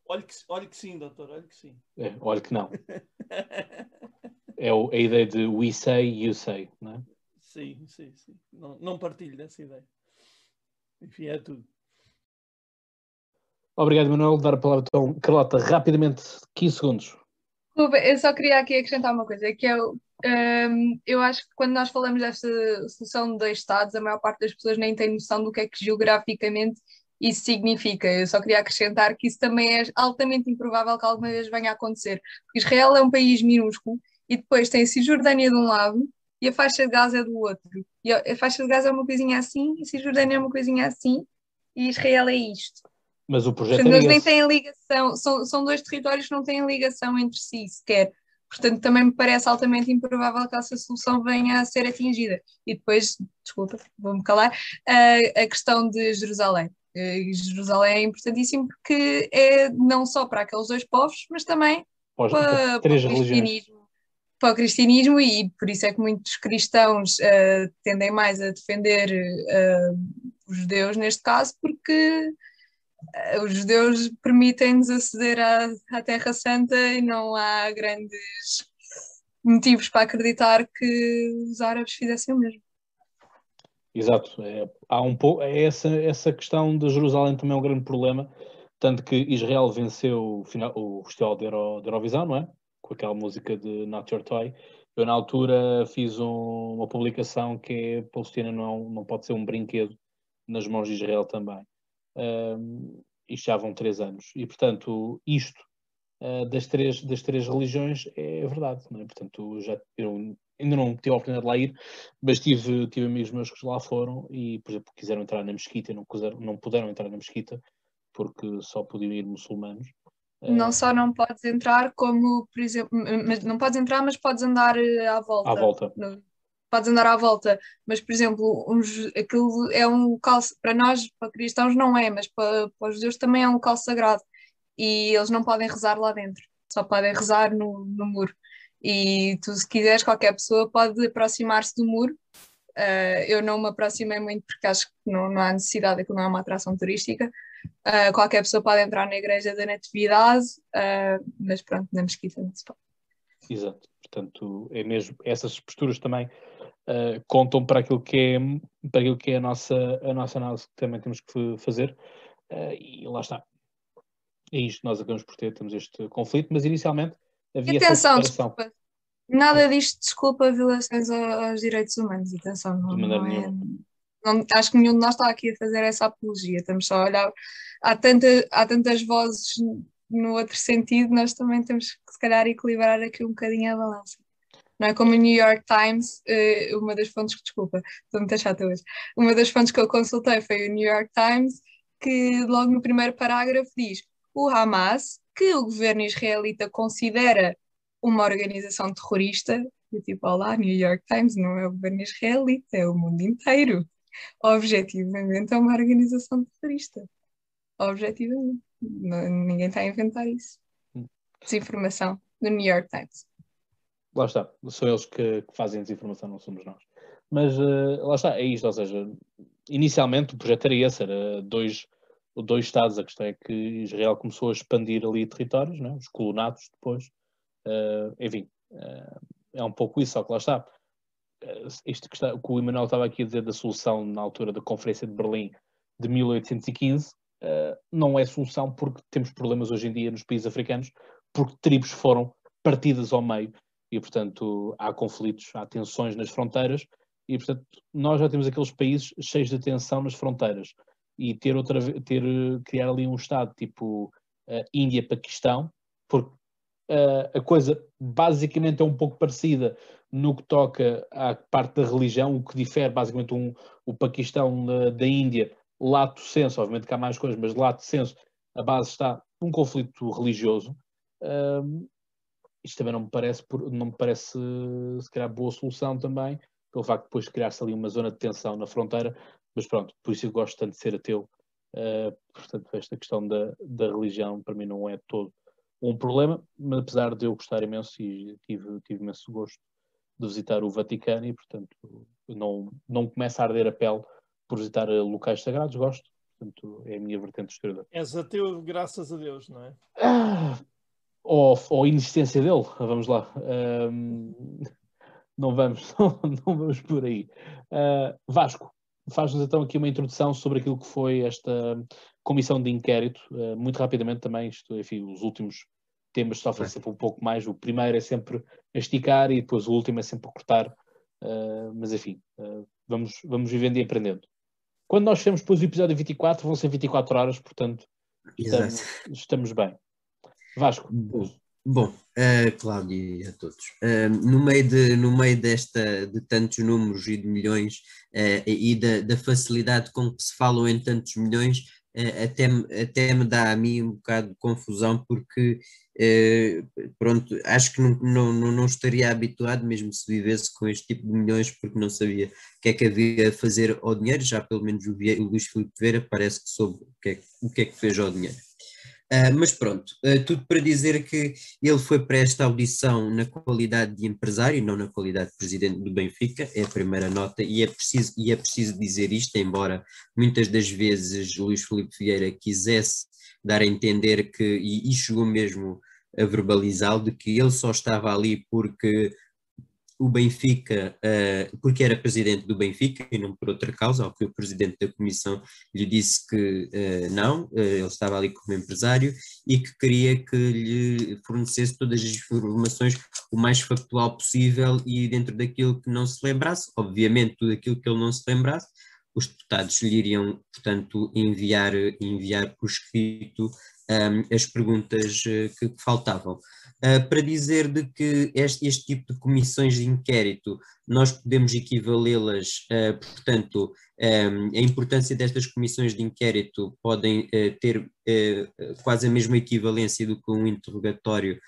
Olha que, olha que sim, doutor, olha que sim.
É, olha que não. (laughs) é o, a ideia de we say, you say, não é?
Sim, sim, sim. Não, não partilho dessa ideia. Enfim, é tudo.
Obrigado, Manuel. Dar a palavra então, Carlota, rapidamente, 15 segundos.
Eu só queria aqui acrescentar uma coisa, que é o um, eu acho que quando nós falamos desta solução de dois Estados, a maior parte das pessoas nem tem noção do que é que geograficamente isso significa. Eu só queria acrescentar que isso também é altamente improvável que alguma vez venha a acontecer. Israel é um país minúsculo e depois tem a Cisjordânia de um lado e a faixa de Gaza é do outro. E a faixa de Gaza é uma coisinha assim, e a Cisjordânia é uma coisinha assim, e Israel é isto.
Mas o projeto
Portanto,
é
nem têm ligação, são, são dois territórios que não têm ligação entre si sequer. Portanto, também me parece altamente improvável que essa solução venha a ser atingida. E depois, desculpa, vou-me calar, a, a questão de Jerusalém. E Jerusalém é importantíssimo porque é não só para aqueles dois povos, mas também para, para, o cristianismo, para o cristianismo e por isso é que muitos cristãos uh, tendem mais a defender uh, os judeus neste caso, porque eh, os judeus permitem-nos aceder à, à Terra Santa e não há grandes motivos para acreditar que os árabes fizessem o mesmo.
Exato, é, há um pouco, é essa, essa questão de Jerusalém também é um grande problema, tanto que Israel venceu o, final, o Festival de, Euro, de Eurovisão, não é? Com aquela música de Not Your Toy. Eu, na altura, fiz um, uma publicação que é Palestina não, não pode ser um brinquedo nas mãos de Israel também. Um, isto já vão três anos. E, portanto, isto uh, das, três, das três religiões é verdade. Não é? Portanto, já, eu ainda não tive a oportunidade de lá ir, mas tive, tive amigos meus que lá foram e, por exemplo, quiseram entrar na mesquita e não, quiseram, não puderam entrar na mesquita porque só podiam ir muçulmanos.
Não só não podes entrar, como, por exemplo, mas não podes entrar, mas podes andar eh, à volta.
À volta.
No, podes andar à volta, mas por exemplo, uns, aquilo é um local, para nós, para cristãos não é, mas para, para os judeus também é um local sagrado e eles não podem rezar lá dentro, só podem rezar no, no muro. E tu, se quiseres, qualquer pessoa pode aproximar-se do muro. Uh, eu não me aproximei muito porque acho que não, não há necessidade, aquilo não é uma atração turística. Uh, qualquer pessoa pode entrar na igreja da Natividade, uh, mas pronto, na mesquita não se pode.
Exato, portanto, é mesmo essas posturas também uh, contam para aquilo que é, para aquilo que é a, nossa, a nossa análise que também temos que fazer. Uh, e lá está. É isto, nós acabamos por ter, temos este conflito, mas inicialmente havia
Atenção, essa desculpa. Nada disto desculpa violações aos direitos humanos. Atenção, não, não é, não, acho que nenhum de nós está aqui a fazer essa apologia. Estamos só a olhar. Há, tanta, há tantas vozes no outro sentido, nós também temos que, se calhar, equilibrar aqui um bocadinho a balança não é? Como o New York Times, eh, uma das fontes que, desculpa, estou muito chata hoje, uma das fontes que eu consultei foi o New York Times, que logo no primeiro parágrafo diz o Hamas, que o governo israelita considera uma organização terrorista, e tipo, olá, New York Times não é o governo israelita, é o mundo inteiro. Objetivamente é uma organização terrorista. objetivamente. Não- ninguém está a inventar isso.
Hum.
Desinformação do New York Times.
Lá está, são eles que, que fazem a desinformação, não somos nós. Mas eh, lá está, é isto, ou seja, inicialmente o projeto era esse, era dois, dois Estados, a questão é que Israel começou a expandir ali territórios, né, os colonatos depois, Eh, enfim, eh, é um pouco isso, só que lá está. Isto que, está, que o Emanuel estava aqui a dizer da solução na altura da Conferência de Berlim de 1815, eh, não é solução porque temos problemas hoje em dia nos países africanos, porque tribos foram partidas ao meio e, portanto, há conflitos, há tensões nas fronteiras e, portanto, nós já temos aqueles países cheios de tensão nas fronteiras e ter outra ter eh, criar ali um estado tipo eh, Índia, Paquistão, porque eh, a coisa basicamente é um pouco parecida no que toca à parte da religião, o que difere basicamente um, o Paquistão da, da Índia, lato senso, obviamente que há mais coisas, mas lato senso, a base está num conflito religioso. Ahm, isto também não me parece, não me parece se calhar boa solução também, pelo facto de depois criar-se ali uma zona de tensão na fronteira, mas pronto, por isso eu gosto tanto de ser ateu. Ah, portanto, esta questão da, da religião para mim não é todo um problema, mas apesar de eu gostar imenso e tive, tive imenso gosto de visitar o Vaticano e, portanto, não, não começa a arder a pele por visitar eh, locais sagrados, gosto. Portanto, é a minha vertente historiadora.
És ateu, graças a Deus, não é?
Ah, ou, ou a inexistência dele, vamos lá. Ahm, não, vamos, (laughs) não, vamos por aí. Ah, Vasco, faz-nos então aqui uma introdução sobre aquilo que foi esta comissão de inquérito, ah, muito rapidamente também, isto, enfim, os últimos temas sofrem sempre um pouco mais. O primeiro é sempre a esticar e depois o último é sempre a cortar. Ah, mas enfim, vamos, vamos vivendo e aprendendo. Quando nós fizemos depois o episódio 24, vão ser 24 horas, portanto, estamos, estamos bem. Vasco,
Bom, bom eh, Cláudio e a todos. Eh, no, meio de, no meio desta, de tantos números e de milhões eh, e da, da facilidade com que se falam em tantos milhões, até, até me dá a mim um bocado de confusão, porque pronto, acho que não, não, não, estaria habituado, mesmo se vivesse com este tipo de milhões, porque não sabia o que é que havia a fazer ao dinheiro, já pelo menos o, Luís Filipe Vera parece que soube o que é, o que, é que fez ao dinheiro. Ah, mas pronto, ah, tudo para dizer que ele foi para esta audição na qualidade de empresário não na qualidade de presidente do Benfica, é a primeira nota, e é preciso, e é preciso dizer isto, embora muitas das vezes Luís Filipe Vieira quisesse dar a entender que, e, e chegou mesmo a verbalizá-lo, de que ele só estava ali porque o Benfica, eh, porque era presidente do Benfica e não por outra causa, ao que o presidente da comissão lhe disse que eh, não, eh, ele estava ali como empresário e que queria que lhe fornecesse todas as informações o mais factual possível e dentro daquilo que não se lembrasse, obviamente tudo aquilo que ele não se lembrasse, os deputados lhe iriam, portanto, enviar, enviar por escrito um, as perguntas eh, que, faltavam. Uh, para dizer de que este, este tipo de comissões de inquérito nós podemos equivalê-las, uh, portanto, um, a importância destas comissões de inquérito podem uh, ter uh, quase a mesma equivalência do que um interrogatório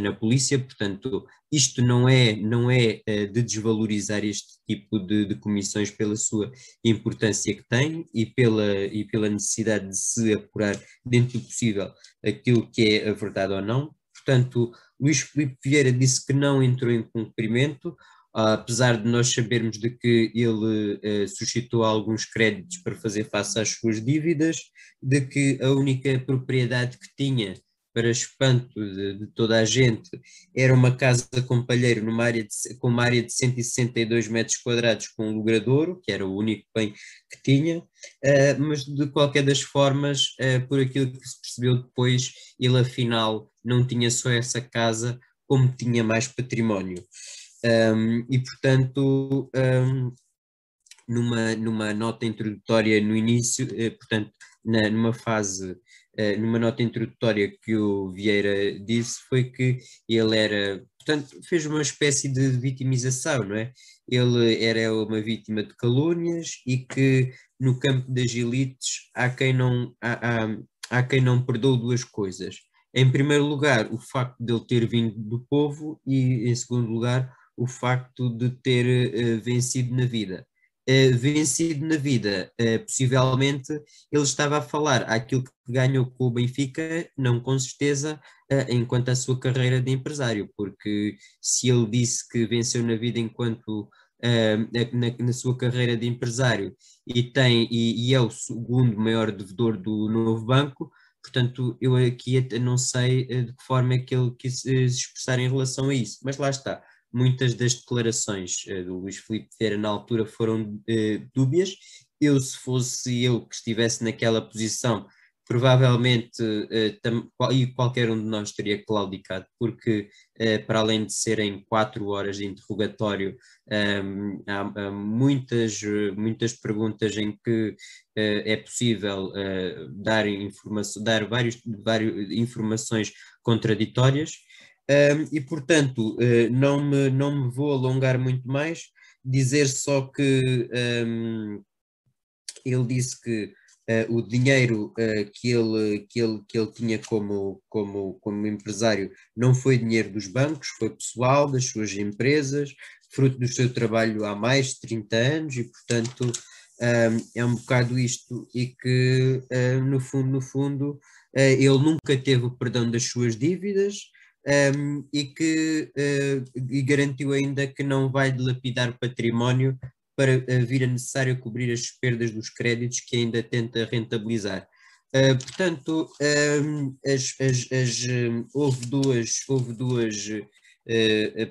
na polícia, portanto, isto não é, não é uh, de desvalorizar este tipo de, de, comissões pela sua importância que tem e pela, e pela necessidade de se apurar dentro do possível aquilo que é a verdade ou não. Portanto, Luís Filipe Vieira disse que não entrou em cumprimento, apesar de nós sabermos de que ele eh, suscitou alguns créditos para fazer face às suas dívidas, de que a única propriedade que tinha para espanto de, de, toda a gente, era uma casa com palheiro numa área de, com uma área de 162 metros quadrados com um logradouro, que era o único bem que tinha, uh, mas de qualquer das formas, uh, por aquilo que se percebeu depois, ele afinal não tinha só essa casa, como tinha mais património. Um, e portanto, um, numa, numa nota introdutória no início, uh, portanto, na, numa fase numa nota introdutória que o Vieira disse foi que ele era, portanto, fez uma espécie de vitimização, não é? Ele era uma vítima de calúnias e que no campo das elites há quem não, há, há, há quem não perdoe duas coisas. Em primeiro lugar, o facto de ele ter vindo do povo e, em segundo lugar, o facto de ter uh, vencido na vida. Vencido na vida. Uh, possivelmente ele estava a falar aquilo que ganhou com o Benfica, não com certeza, uh, enquanto a sua carreira de empresário, porque se ele disse que venceu na vida enquanto na, na, sua carreira de empresário e tem e, e, é o segundo maior devedor do novo banco, portanto eu aqui não sei de que forma é que ele quis se expressar em relação a isso, mas lá está muitas das declarações uh, do Luís Filipe Vieira na altura foram uh, dúbias. Eu, se fosse eu que estivesse naquela posição, provavelmente, tam, e qualquer um de nós teria claudicado, porque para além de serem quatro horas de interrogatório, um, há, muitas, muitas perguntas em que é possível dar, informação, dar vários, vários informações contraditórias um, e, portanto, uh, não, me, não me vou alongar muito mais, dizer só que um, ele disse que uh, o dinheiro uh, que, ele, que, ele, que ele tinha como, como, como empresário não foi dinheiro dos bancos, foi pessoal, das suas empresas, fruto do seu trabalho há mais de 30 anos, e, portanto, um, é um bocado isto, e que, no fundo, no fundo, ele nunca teve o perdão das suas dívidas, um, e que uh, e garantiu ainda que não vai dilapidar património para uh, vir a necessário cobrir as perdas dos créditos que ainda tenta rentabilizar. Uh, portanto, um, as, as, as, houve duas, houve duas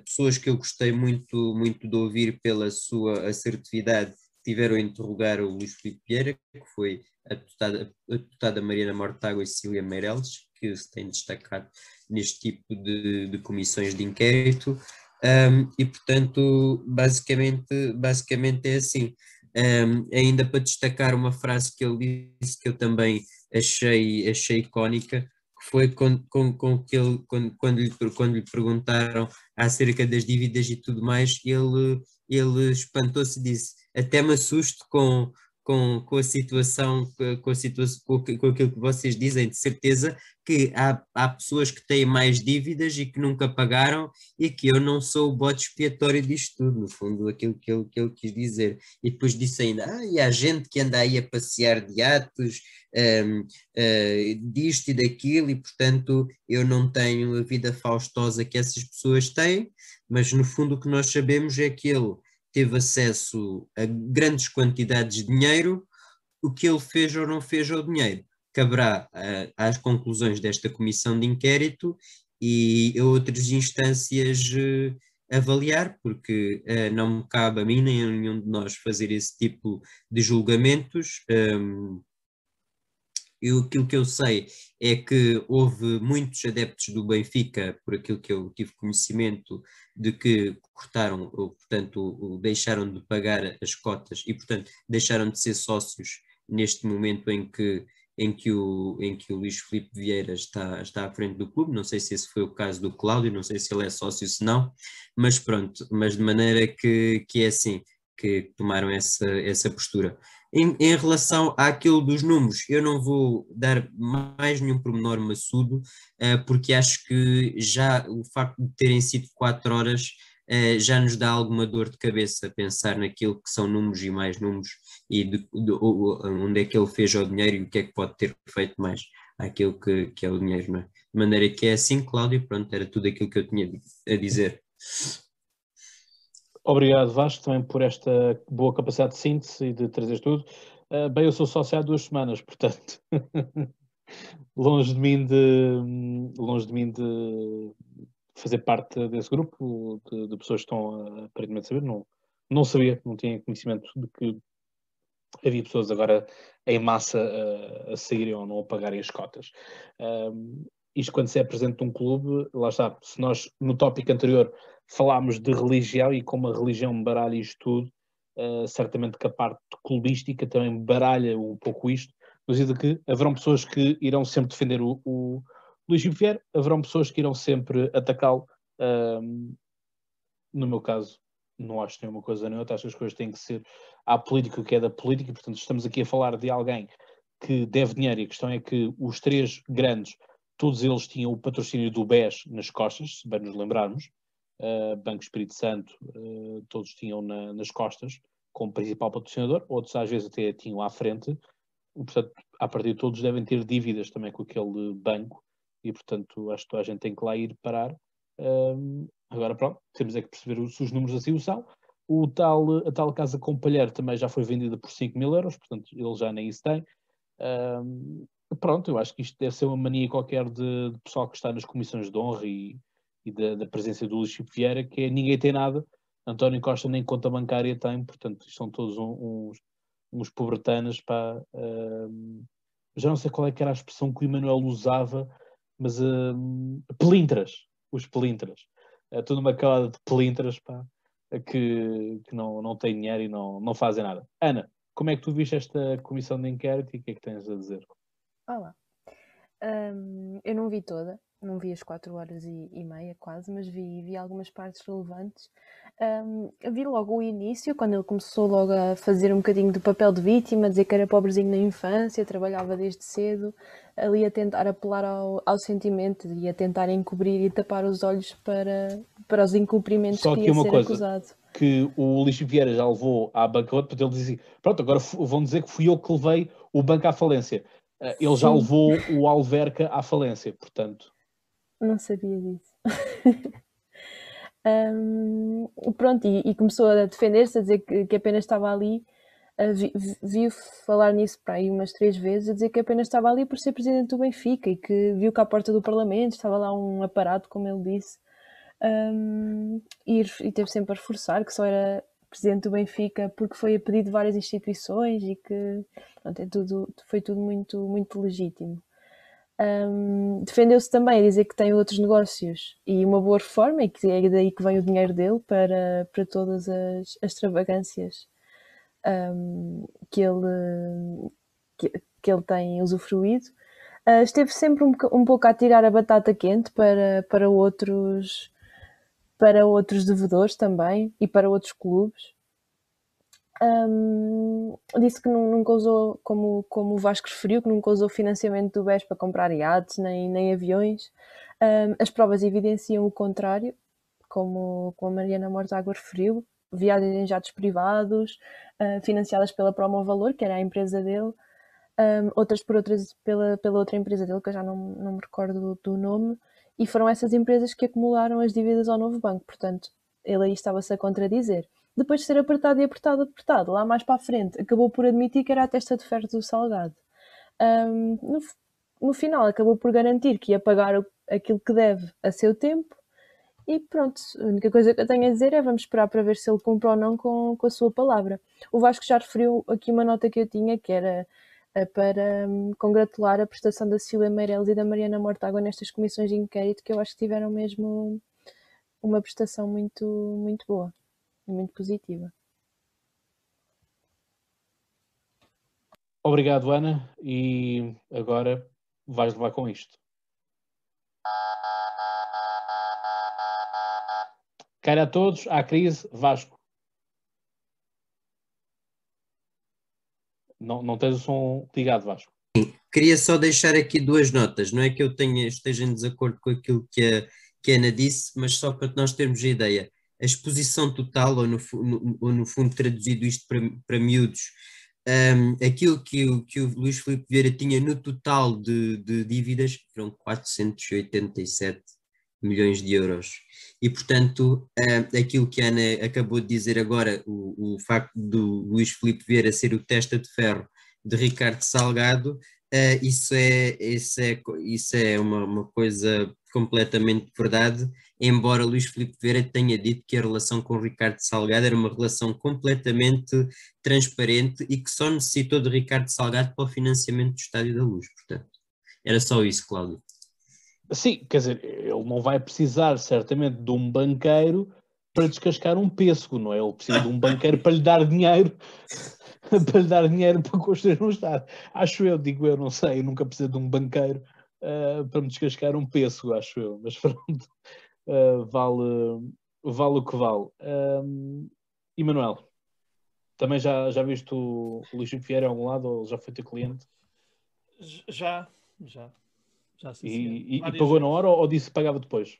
pessoas que eu gostei muito, muito de ouvir pela sua assertividade tiveram a interrogar o Luís Filipe Vieira, que foi a deputada, a deputada Mariana Mortágua e Cecília Meireles, que se têm destacado neste tipo de, de comissões de inquérito, um, e portanto, basicamente, basicamente é assim. Um, ainda para destacar uma frase que ele disse que eu também achei, achei icónica, que foi com, com, com que ele, quando, quando, lhe, quando lhe perguntaram acerca das dívidas e tudo mais, ele, ele espantou-se e disse: Até me assusto com, com, com a situação, com, a situação com, com aquilo que vocês dizem, de certeza que há, há pessoas que têm mais dívidas e que nunca pagaram e que eu não sou o bote expiatório disto tudo, no fundo, aquilo que ele, que ele quis dizer. E depois disse ainda, ah, e há gente que anda aí a passear de atos, um, uh, eh, disto e daquilo, e portanto eu não tenho a vida faustosa que essas pessoas têm, mas no fundo o que nós sabemos é que ele teve acesso a grandes quantidades de dinheiro, o que ele fez ou não fez ao dinheiro. Caberá uh, às conclusões desta comissão de inquérito e a outras instâncias uh, avaliar, porque uh, não me cabe a mim nem a nenhum de nós fazer esse tipo de julgamentos. Um, eu, aquilo que eu sei é que houve muitos adeptos do Benfica, por aquilo que eu tive conhecimento, de que cortaram, portanto, deixaram de pagar as cotas e, portanto, deixaram de ser sócios neste momento em que, em que, o, em que o Luís Filipe Vieira está, está à frente do clube. Não sei se esse foi o caso do Cláudio, não sei se ele é sócio, se não, mas pronto, mas de maneira que, que é assim, que tomaram essa, essa postura. Em, em, relação àquilo dos números, eu não vou dar mais nenhum pormenor maçudo, uh, porque acho que já o facto de terem sido quatro horas uh, já nos dá alguma dor de cabeça pensar naquilo que são números e mais números e de, de, de, onde é que ele fez o dinheiro e o que é que pode ter feito mais àquilo que, que é o dinheiro. Não é? De maneira que é assim, Cláudio, pronto, era tudo aquilo que eu tinha a dizer.
Obrigado, Vasco, também por esta boa capacidade de síntese e de trazer tudo. Uh, bem, eu sou sócio há duas semanas, portanto, (laughs) longe de mim de longe de mim de fazer parte desse grupo de, de pessoas que estão a aparentemente saber. Não, não sabia, não tinha conhecimento de que havia pessoas agora em massa a, a saírem ou não a pagarem as cotas. Um, isto quando se é presente de um clube, lá está, se nós no tópico anterior falámos de religião e como a religião baralha isto tudo, uh, certamente que a parte clubística também baralha um pouco isto, no sentido que haverão pessoas que irão sempre defender o, o Luís Vieira, haverão pessoas que irão sempre atacá-lo. Um, no meu caso, não acho nenhuma coisa nem outra, acho que as coisas têm que ser à política o que é da política, portanto estamos aqui a falar de alguém que deve dinheiro e a questão é que os três grandes, todos eles tinham o patrocínio do BES nas costas, se bem nos lembrarmos, uh, Banco Espírito Santo, uh, todos tinham na, nas costas, como principal patrocinador, outros às vezes até tinham à frente, portanto, a partir de todos devem ter dívidas também com aquele banco, e portanto acho que a gente tem que lá ir parar. Um, agora pronto, temos é que perceber se os números assim o são. O tal, a tal casa com palheiro também já foi vendida por 5 mil euros, portanto ele já nem isso tem. Pronto, eu acho que isto deve ser uma mania qualquer de, de pessoal que está nas comissões de honra e, e da, da, presença do Luís Chico Vieira, que é ninguém tem nada, António Costa nem conta bancária tem, portanto são todos uns, uns pobretanas, uh, já não sei qual é que era a expressão que o Emanuel usava, mas uh, pelintras, os pelintras, uh, toda uma calada de pelintras, pá, que, que não, não têm dinheiro e não, não fazem nada. Ana, como é que tu viste esta comissão de inquérito e o que é que tens a dizer?
Olá. Um, eu não vi toda, não vi as 4 horas e, e, meia quase, mas vi, vi algumas partes relevantes. Vi logo o início, quando ele começou logo a fazer um bocadinho do papel de vítima, dizer que era pobrezinho na infância, trabalhava desde cedo, ali a tentar apelar ao, ao sentimento e a tentar encobrir e tapar os olhos para, para os incumprimentos
Só
que ia
uma
ser
coisa.
acusado.
Que o Luís Vieira já levou à bancarrota, porque ele dizia: Pronto, agora vão dizer que fui eu que levei o banco à falência. Eh, ele já
Sim.
levou o Alverca à falência, portanto.
Não sabia disso. (laughs) Um, pronto, e, e começou a defender-se, a dizer que, que apenas estava ali. Vi, vi falar nisso para aí umas três vezes, a dizer que apenas estava ali por ser presidente do Benfica e que viu que à porta do Parlamento estava lá um aparato, como ele disse, um, e, e teve sempre a reforçar que só era presidente do Benfica porque foi a pedido de várias instituições e que pronto, é tudo, foi tudo muito, muito legítimo. Um, defendeu-se também a dizer que tem outros negócios e uma boa reforma e que é daí que vem o dinheiro dele para, para todas as, as extravagâncias um, que, ele, que, que, ele tem usufruído. Uh, esteve sempre um, um, pouco a tirar a batata quente para, para, outros, para outros devedores também e para outros clubes. Um, disse que nunca usou, como, como o Vasco referiu, que nunca usou financiamento do BES para comprar iates nem, nem aviões. Um, as provas evidenciam o contrário, como, como a Mariana Mortágua referiu, viagens em jatos privados, uh, financiadas pela Promo Valor, que era a empresa dele, um, outras por outras pela, pela outra empresa dele, que eu já não, não me recordo do, do nome, e foram essas empresas que acumularam as dívidas ao novo banco, portanto, ele aí estava-se a contradizer depois de ser apertado e apertado, apertado, lá mais para a frente, acabou por admitir que era a testa de ferro do Salgado. Um, no, no, final, acabou por garantir que ia pagar aquilo que deve a seu tempo e pronto. A única coisa que eu tenho a dizer é vamos esperar para ver se ele cumpre ou não com, com a sua palavra. O Vasco já referiu aqui uma nota que eu tinha que era para um, congratular a prestação da Cecília Meireles e da Mariana Mortágua nestas comissões de inquérito que eu acho que tiveram mesmo uma prestação muito, muito boa e muito positiva.
Obrigado, Ana. E agora vais levar com isto. Queira a todos, à crise, Vasco. Não, não tens o som ligado, Vasco.
Queria só deixar aqui duas notas. Não é que eu tenha, esteja em desacordo com aquilo que a, que a Ana disse, mas só para nós termos a ideia a exposição total, ou no, no, ou no fundo traduzido isto para, para miúdos, um, aquilo que o, que o Luís Filipe Vieira tinha no total de, de dívidas foram 487 milhões de euros. E, portanto, um, aquilo que a Ana acabou de dizer agora, o, o facto do Luís Filipe Vieira ser o testa de ferro de Ricardo Salgado, uh, isso é, isso é, isso é uma, uma coisa completamente verdade embora Luís Filipe Vieira tenha dito que a relação com Ricardo Salgado era uma relação completamente transparente e que só necessitou de Ricardo Salgado para o financiamento do Estádio da Luz, portanto. Era só isso, Cláudio.
Sim, quer dizer, ele não vai precisar certamente de um banqueiro para descascar um pêssego, não é? Ele precisa de um banqueiro para lhe dar dinheiro (laughs) para lhe dar dinheiro para construir um estádio. Acho eu, digo eu, não sei, eu nunca preciso de um banqueiro uh, para me descascar um pêssego, acho eu, mas (laughs) pronto uh, vale, vale o que vale. Um, Emanuel, também já, já viste o, Luís Vieira algum lado ou já foi teu cliente?
Já, já. Já
sim, e, e, e, pagou na hora ou, ou disse que pagava depois?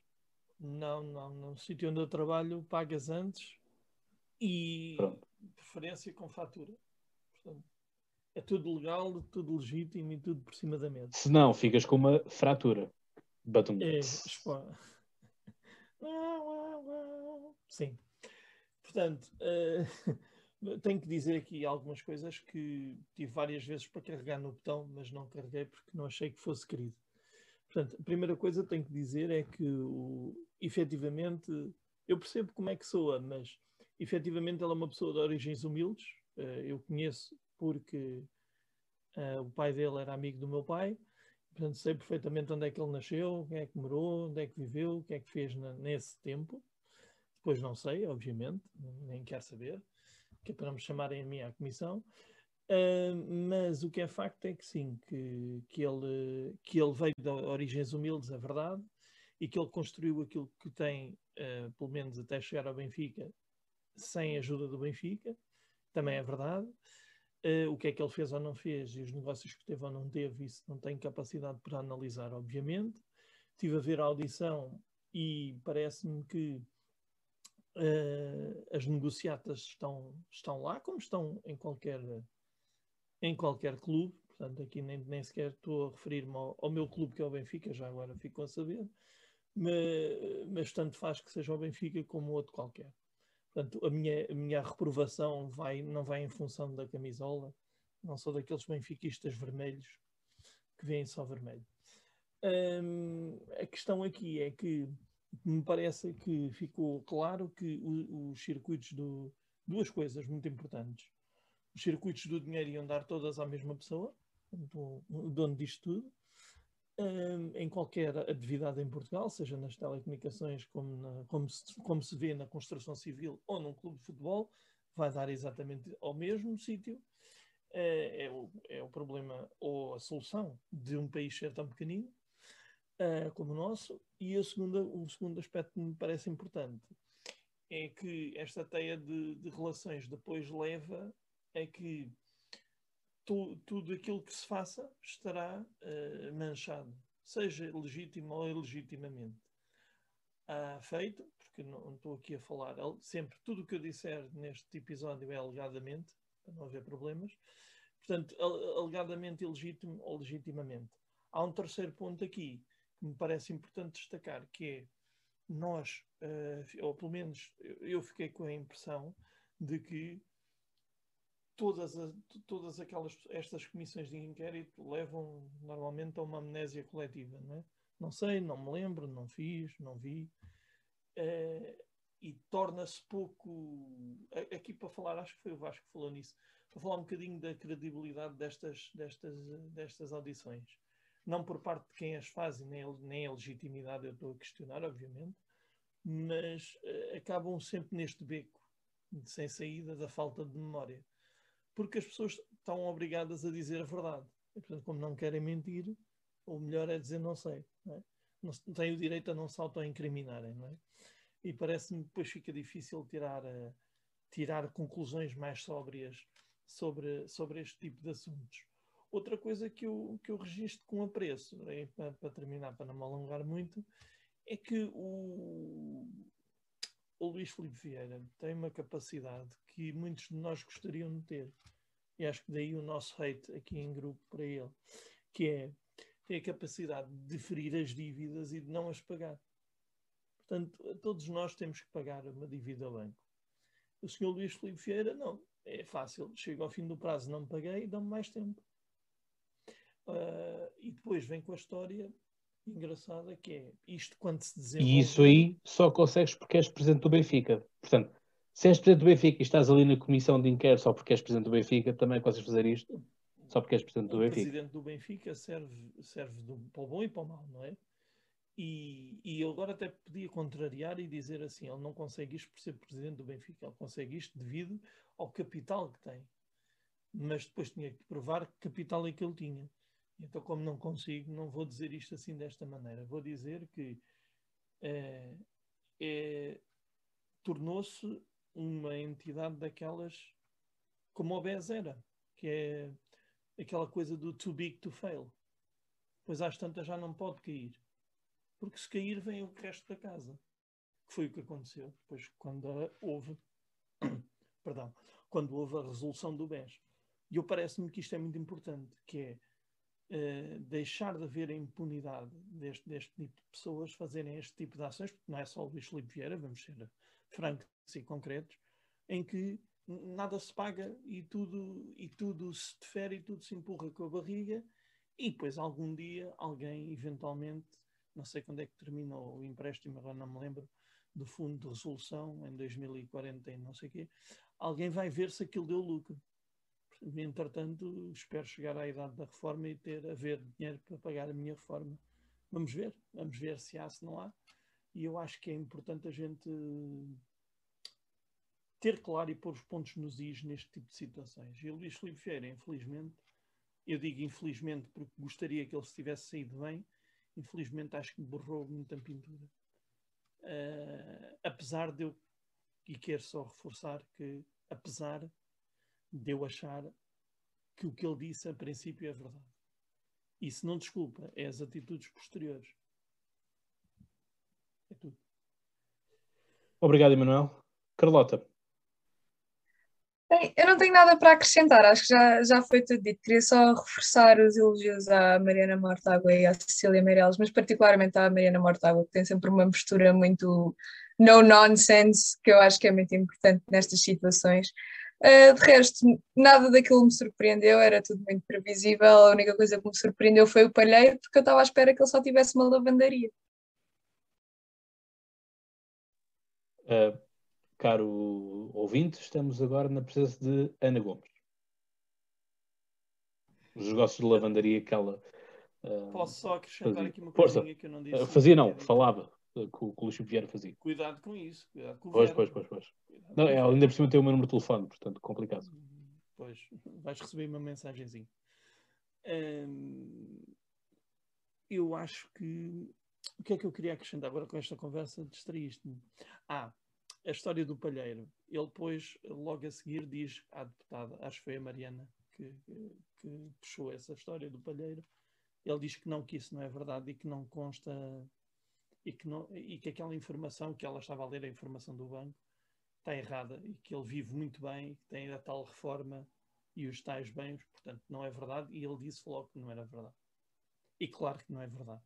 Não, não. No sítio onde eu trabalho pagas antes e
Pronto.
referência com fatura. Portanto, é tudo legal, tudo legítimo e tudo por cima da mesa.
Se não, ficas com uma fratura. Batum.
É, (laughs) Sim. Portanto, uh, (laughs) tenho que dizer aqui algumas coisas que tive várias vezes para carregar no botão, mas não carreguei porque não achei que fosse querido. Portanto, a primeira coisa que tenho que dizer é que, o, efetivamente, eu percebo como é que soa, mas efetivamente ela é uma pessoa de origens humildes. Uh, eu conheço porque uh, o pai dele era amigo do meu pai. Portanto, sei perfeitamente onde é que ele nasceu, quem é que morou, onde é que viveu, o que é que fez nesse tempo. Depois não sei, obviamente, nem quero saber, que é para me chamarem a mim à comissão. Uh, mas o que é facto é que sim, que, que, ele, que ele veio de origens humildes, é verdade, e que ele construiu aquilo que tem, uh, pelo menos até chegar ao Benfica, sem a ajuda do Benfica, também é verdade. Uh, o que é que ele fez ou não fez e os negócios que teve ou não teve, isso não tenho capacidade para analisar, obviamente. Estive a ver a audição e parece-me que uh, as negociatas estão, estão lá, como estão em qualquer, em qualquer clube. Portanto, aqui nem, nem sequer estou a referir-me ao, ao, meu clube, que é o Benfica, já agora ficou a saber. Mas, mas tanto faz que seja o Benfica como outro qualquer. Portanto, a minha, a minha reprovação vai, não vai em função da camisola, não sou daqueles benfiquistas vermelhos que veem só vermelho. Hum, a questão aqui é que me parece que ficou claro que os circuitos do. Duas coisas muito importantes. Os circuitos do dinheiro iam dar todas à mesma pessoa, o dono disto tudo, em qualquer atividade em Portugal, seja nas telecomunicações, como, na, como, se, como se vê na construção civil ou num clube de futebol, vai dar exatamente ao mesmo sítio. É, é, o, é o problema ou a solução de um país ser tão pequenino uh, como o nosso. E a segunda, o segundo aspecto que me parece importante é que esta teia de, de relações depois leva a que tu, tudo aquilo que se faça estará uh, manchado, seja legítimo ou ilegitimamente. Uh, feito, porque não, estou aqui a falar, sempre tudo o que eu disser neste episódio é alegadamente, para não haver problemas. Portanto, alegadamente ilegítimo ou legitimamente. Há um terceiro ponto aqui que me parece importante destacar, que é nós, uh, ou pelo menos eu fiquei com a impressão de que todas, todas aquelas estas comissões de inquérito levam normalmente a uma amnésia coletiva, não é? Não sei, não me lembro, não fiz, não vi. Uh, e torna-se pouco. Aqui para falar, acho que foi o Vasco que falou nisso, para falar um bocadinho da credibilidade destas, destas, destas audições. Não por parte de quem as faz, nem, nem a legitimidade eu estou a questionar, obviamente, mas uh, acabam sempre neste beco, sem saída da falta de memória porque as pessoas estão obrigadas a dizer a verdade. E, portanto, como não querem mentir, o melhor é dizer não sei. Não, é? não têm o direito a não se auto-incriminarem. Não é? E parece-me que depois fica difícil tirar, uh, tirar conclusões mais sóbrias sobre, sobre este tipo de assuntos. Outra coisa que eu, que eu registro com apreço, é, para, para terminar, para não me alongar muito, é que o, o Luís Filipe Vieira tem uma capacidade que muitos de nós gostariam de ter. E acho que daí o nosso hate aqui em grupo para ele, que é ter a capacidade de ferir as dívidas e de não as pagar. Portanto, todos nós temos que pagar uma dívida banco. O senhor Luís Filipe Vieira, não. É fácil. Chega ao fim do prazo, não paguei dão-me mais tempo. Uh, e depois vem com a história engraçada que é isto quando se desenvolve.
E isso aí só consegues porque és presidente do Benfica. Portanto, se és presidente do Benfica e estás ali na comissão de inquérito só porque és presidente do Benfica, também consegues fazer isto só porque és presidente do Benfica.
O presidente do Benfica serve, serve do, para o bom e para o mal, não é? E, e ele agora até podia contrariar e dizer assim: ele não consegue isto por ser presidente do Benfica, ele consegue isto devido ao capital que tem. Mas depois tinha que provar que capital é que ele tinha. Então, como não consigo, não vou dizer isto assim desta maneira. Vou dizer que é, é, tornou-se uma entidade daquelas como o BES era, que é aquela coisa do too big to fail. Pois às tantas já não pode cair. Porque se cair vem o resto da casa. Que foi o que aconteceu depois quando houve (coughs) perdão, quando houve a resolução do BES. E eu parece-me que isto é muito importante, que é uh, deixar de haver impunidade deste, deste tipo de pessoas fazerem este tipo de ações, porque não é só o Luís Filipe Vieira, vamos ser francos e concretos, em que nada se paga e tudo, e tudo se defere e tudo se empurra com a barriga e depois algum dia alguém eventualmente, não sei quando é que terminou o empréstimo, agora não me lembro, do fundo de resolução em 2040 e não sei o quê, alguém vai ver se aquilo deu lucro. Entretanto, espero chegar à idade da reforma e ter haver dinheiro para pagar a minha reforma. Vamos ver, vamos ver se há, se não há. E eu acho que é importante a gente ter claro e pôr os pontos nos is neste tipo de situações. E o Luís Filipe Vieira, infelizmente, eu digo infelizmente porque gostaria que ele se tivesse saído bem, infelizmente acho que borrou muita pintura. Uh, apesar de eu, e quero só reforçar que, apesar de eu achar que o que ele disse a princípio é verdade. E se não desculpa, é as atitudes posteriores. É tudo.
Obrigado, Emanuel. Carlota.
Bem, eu não tenho nada para acrescentar, acho que já, já foi tudo dito. Queria só reforçar os elogios à Mariana Mortágua e à Cecília Meireles, mas particularmente à Mariana Mortágua, que tem sempre uma postura muito no nonsense, que eu acho que é muito importante nestas situações. Uh, de resto, nada daquilo me surpreendeu, era tudo muito previsível. A única coisa que me surpreendeu foi o palheiro, porque eu estava à espera que ele só tivesse uma lavandaria.
Uh, caro ouvinte, estamos agora na presença de Ana Gomes. Os negócios de lavandaria que ela.
Uh, Posso só acrescentar
fazia.
aqui uma
coisa
que eu não disse? Uh,
fazia, não, falava que, que o Luís Vieira fazia.
Cuidado com isso. Cuidado com
pois, pois, pois, pois. Não, é, ainda por cima tem o meu número de telefone, portanto, complicado.
Pois, vais receber uma mensagenzinha. Hum, eu acho que. O que é que eu queria acrescentar agora com esta conversa? Distraíste-me. Ah, a história do palheiro. Ele depois, logo a seguir, diz à deputada, acho que foi a Mariana que, que, que, puxou essa história do palheiro. Ele diz que não, que isso não é verdade e que não consta e que, não, e que aquela informação que ela estava a ler, a informação do banco, está errada e que ele vive muito bem, que tem a tal reforma e os tais bens, portanto não é verdade. E ele disse logo que não era verdade. E claro que não é verdade.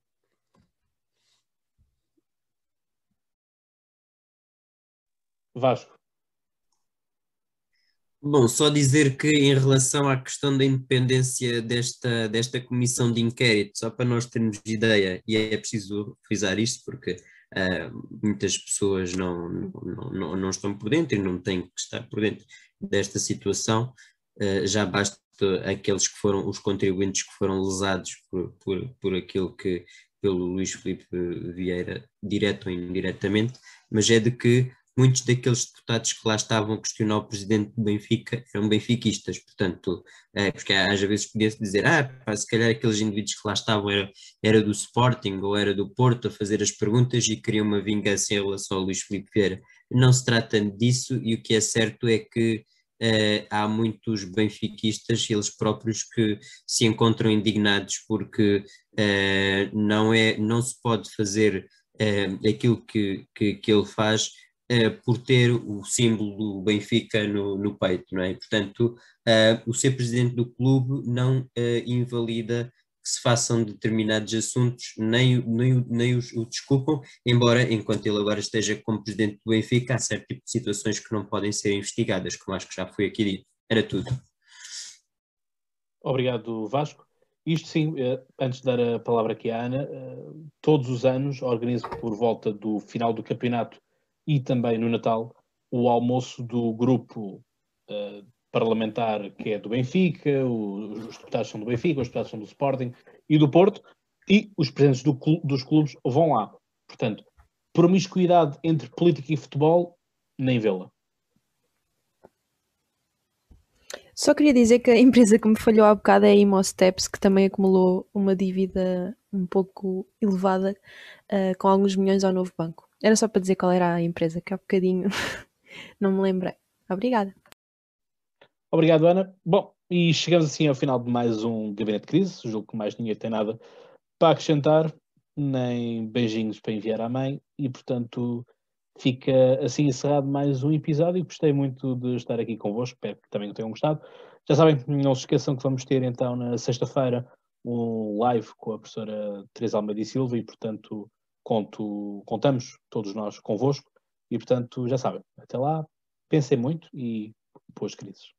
Vasco.
Bom, só dizer que em relação à questão da independência desta, desta comissão de inquérito, só para nós termos ideia, e é preciso frisar isto porque uh, muitas pessoas não, não, não, não, estão por dentro e não têm que estar por dentro desta situação, uh, já basta aqueles que foram os contribuintes que foram lesados por, por, por aquilo que pelo Luís Filipe Vieira, direto ou indiretamente, mas é de que muitos daqueles deputados que lá estavam a questionar o presidente do Benfica eram benfiquistas, portanto, é, porque às vezes podia-se dizer, ah, pá, se calhar aqueles indivíduos que lá estavam era, era do Sporting ou era do Porto a fazer as perguntas e queriam uma vingança em relação ao Luís Filipe Vieira. Não se trata disso e o que é certo é que Uh, há muitos benfiquistas, eles próprios, que se encontram indignados porque uh, não, é, não se pode fazer aquilo que, que, que, ele faz uh, por ter o símbolo do Benfica no, no peito, não é? Portanto, uh, o ser presidente do clube não uh, invalida que se façam determinados assuntos, nem, nem, nem os, o desculpam, embora, enquanto ele agora esteja como presidente do Benfica, há certo tipo de situações que não podem ser investigadas, como acho que já foi aqui dito. Era tudo.
Obrigado, Vasco. Isto sim, antes de dar a palavra aqui à Ana, todos os anos organizo por volta do final do campeonato e também no Natal o almoço do grupo uh, parlamentar que é do Benfica, os, os deputados são do Benfica, os deputados são do Sporting e do Porto, e os presidentes do, dos clubes vão lá. Portanto, promiscuidade entre política e futebol, nem vê-la.
Só queria dizer que a empresa que me falhou há bocado é a Imosteps, que também acumulou uma dívida um pouco elevada uh, com alguns milhões ao novo banco. Era só para dizer qual era a empresa, que há bocadinho (laughs) não me lembrei. Obrigada.
Obrigado, Ana. Bom, e chegamos assim ao final de mais um Gabinete de Crise. Julgo que mais ninguém tem nada para acrescentar, nem beijinhos para enviar à mãe, e portanto fica assim encerrado mais um episódio. Gostei muito de estar aqui convosco, espero que também tenham gostado. Já sabem, não se esqueçam que vamos ter então na sexta-feira um live com a professora Teresa Almeida e Silva, e portanto conto, contamos todos nós convosco e, portanto, já sabem, até lá, pensem muito e boas crises.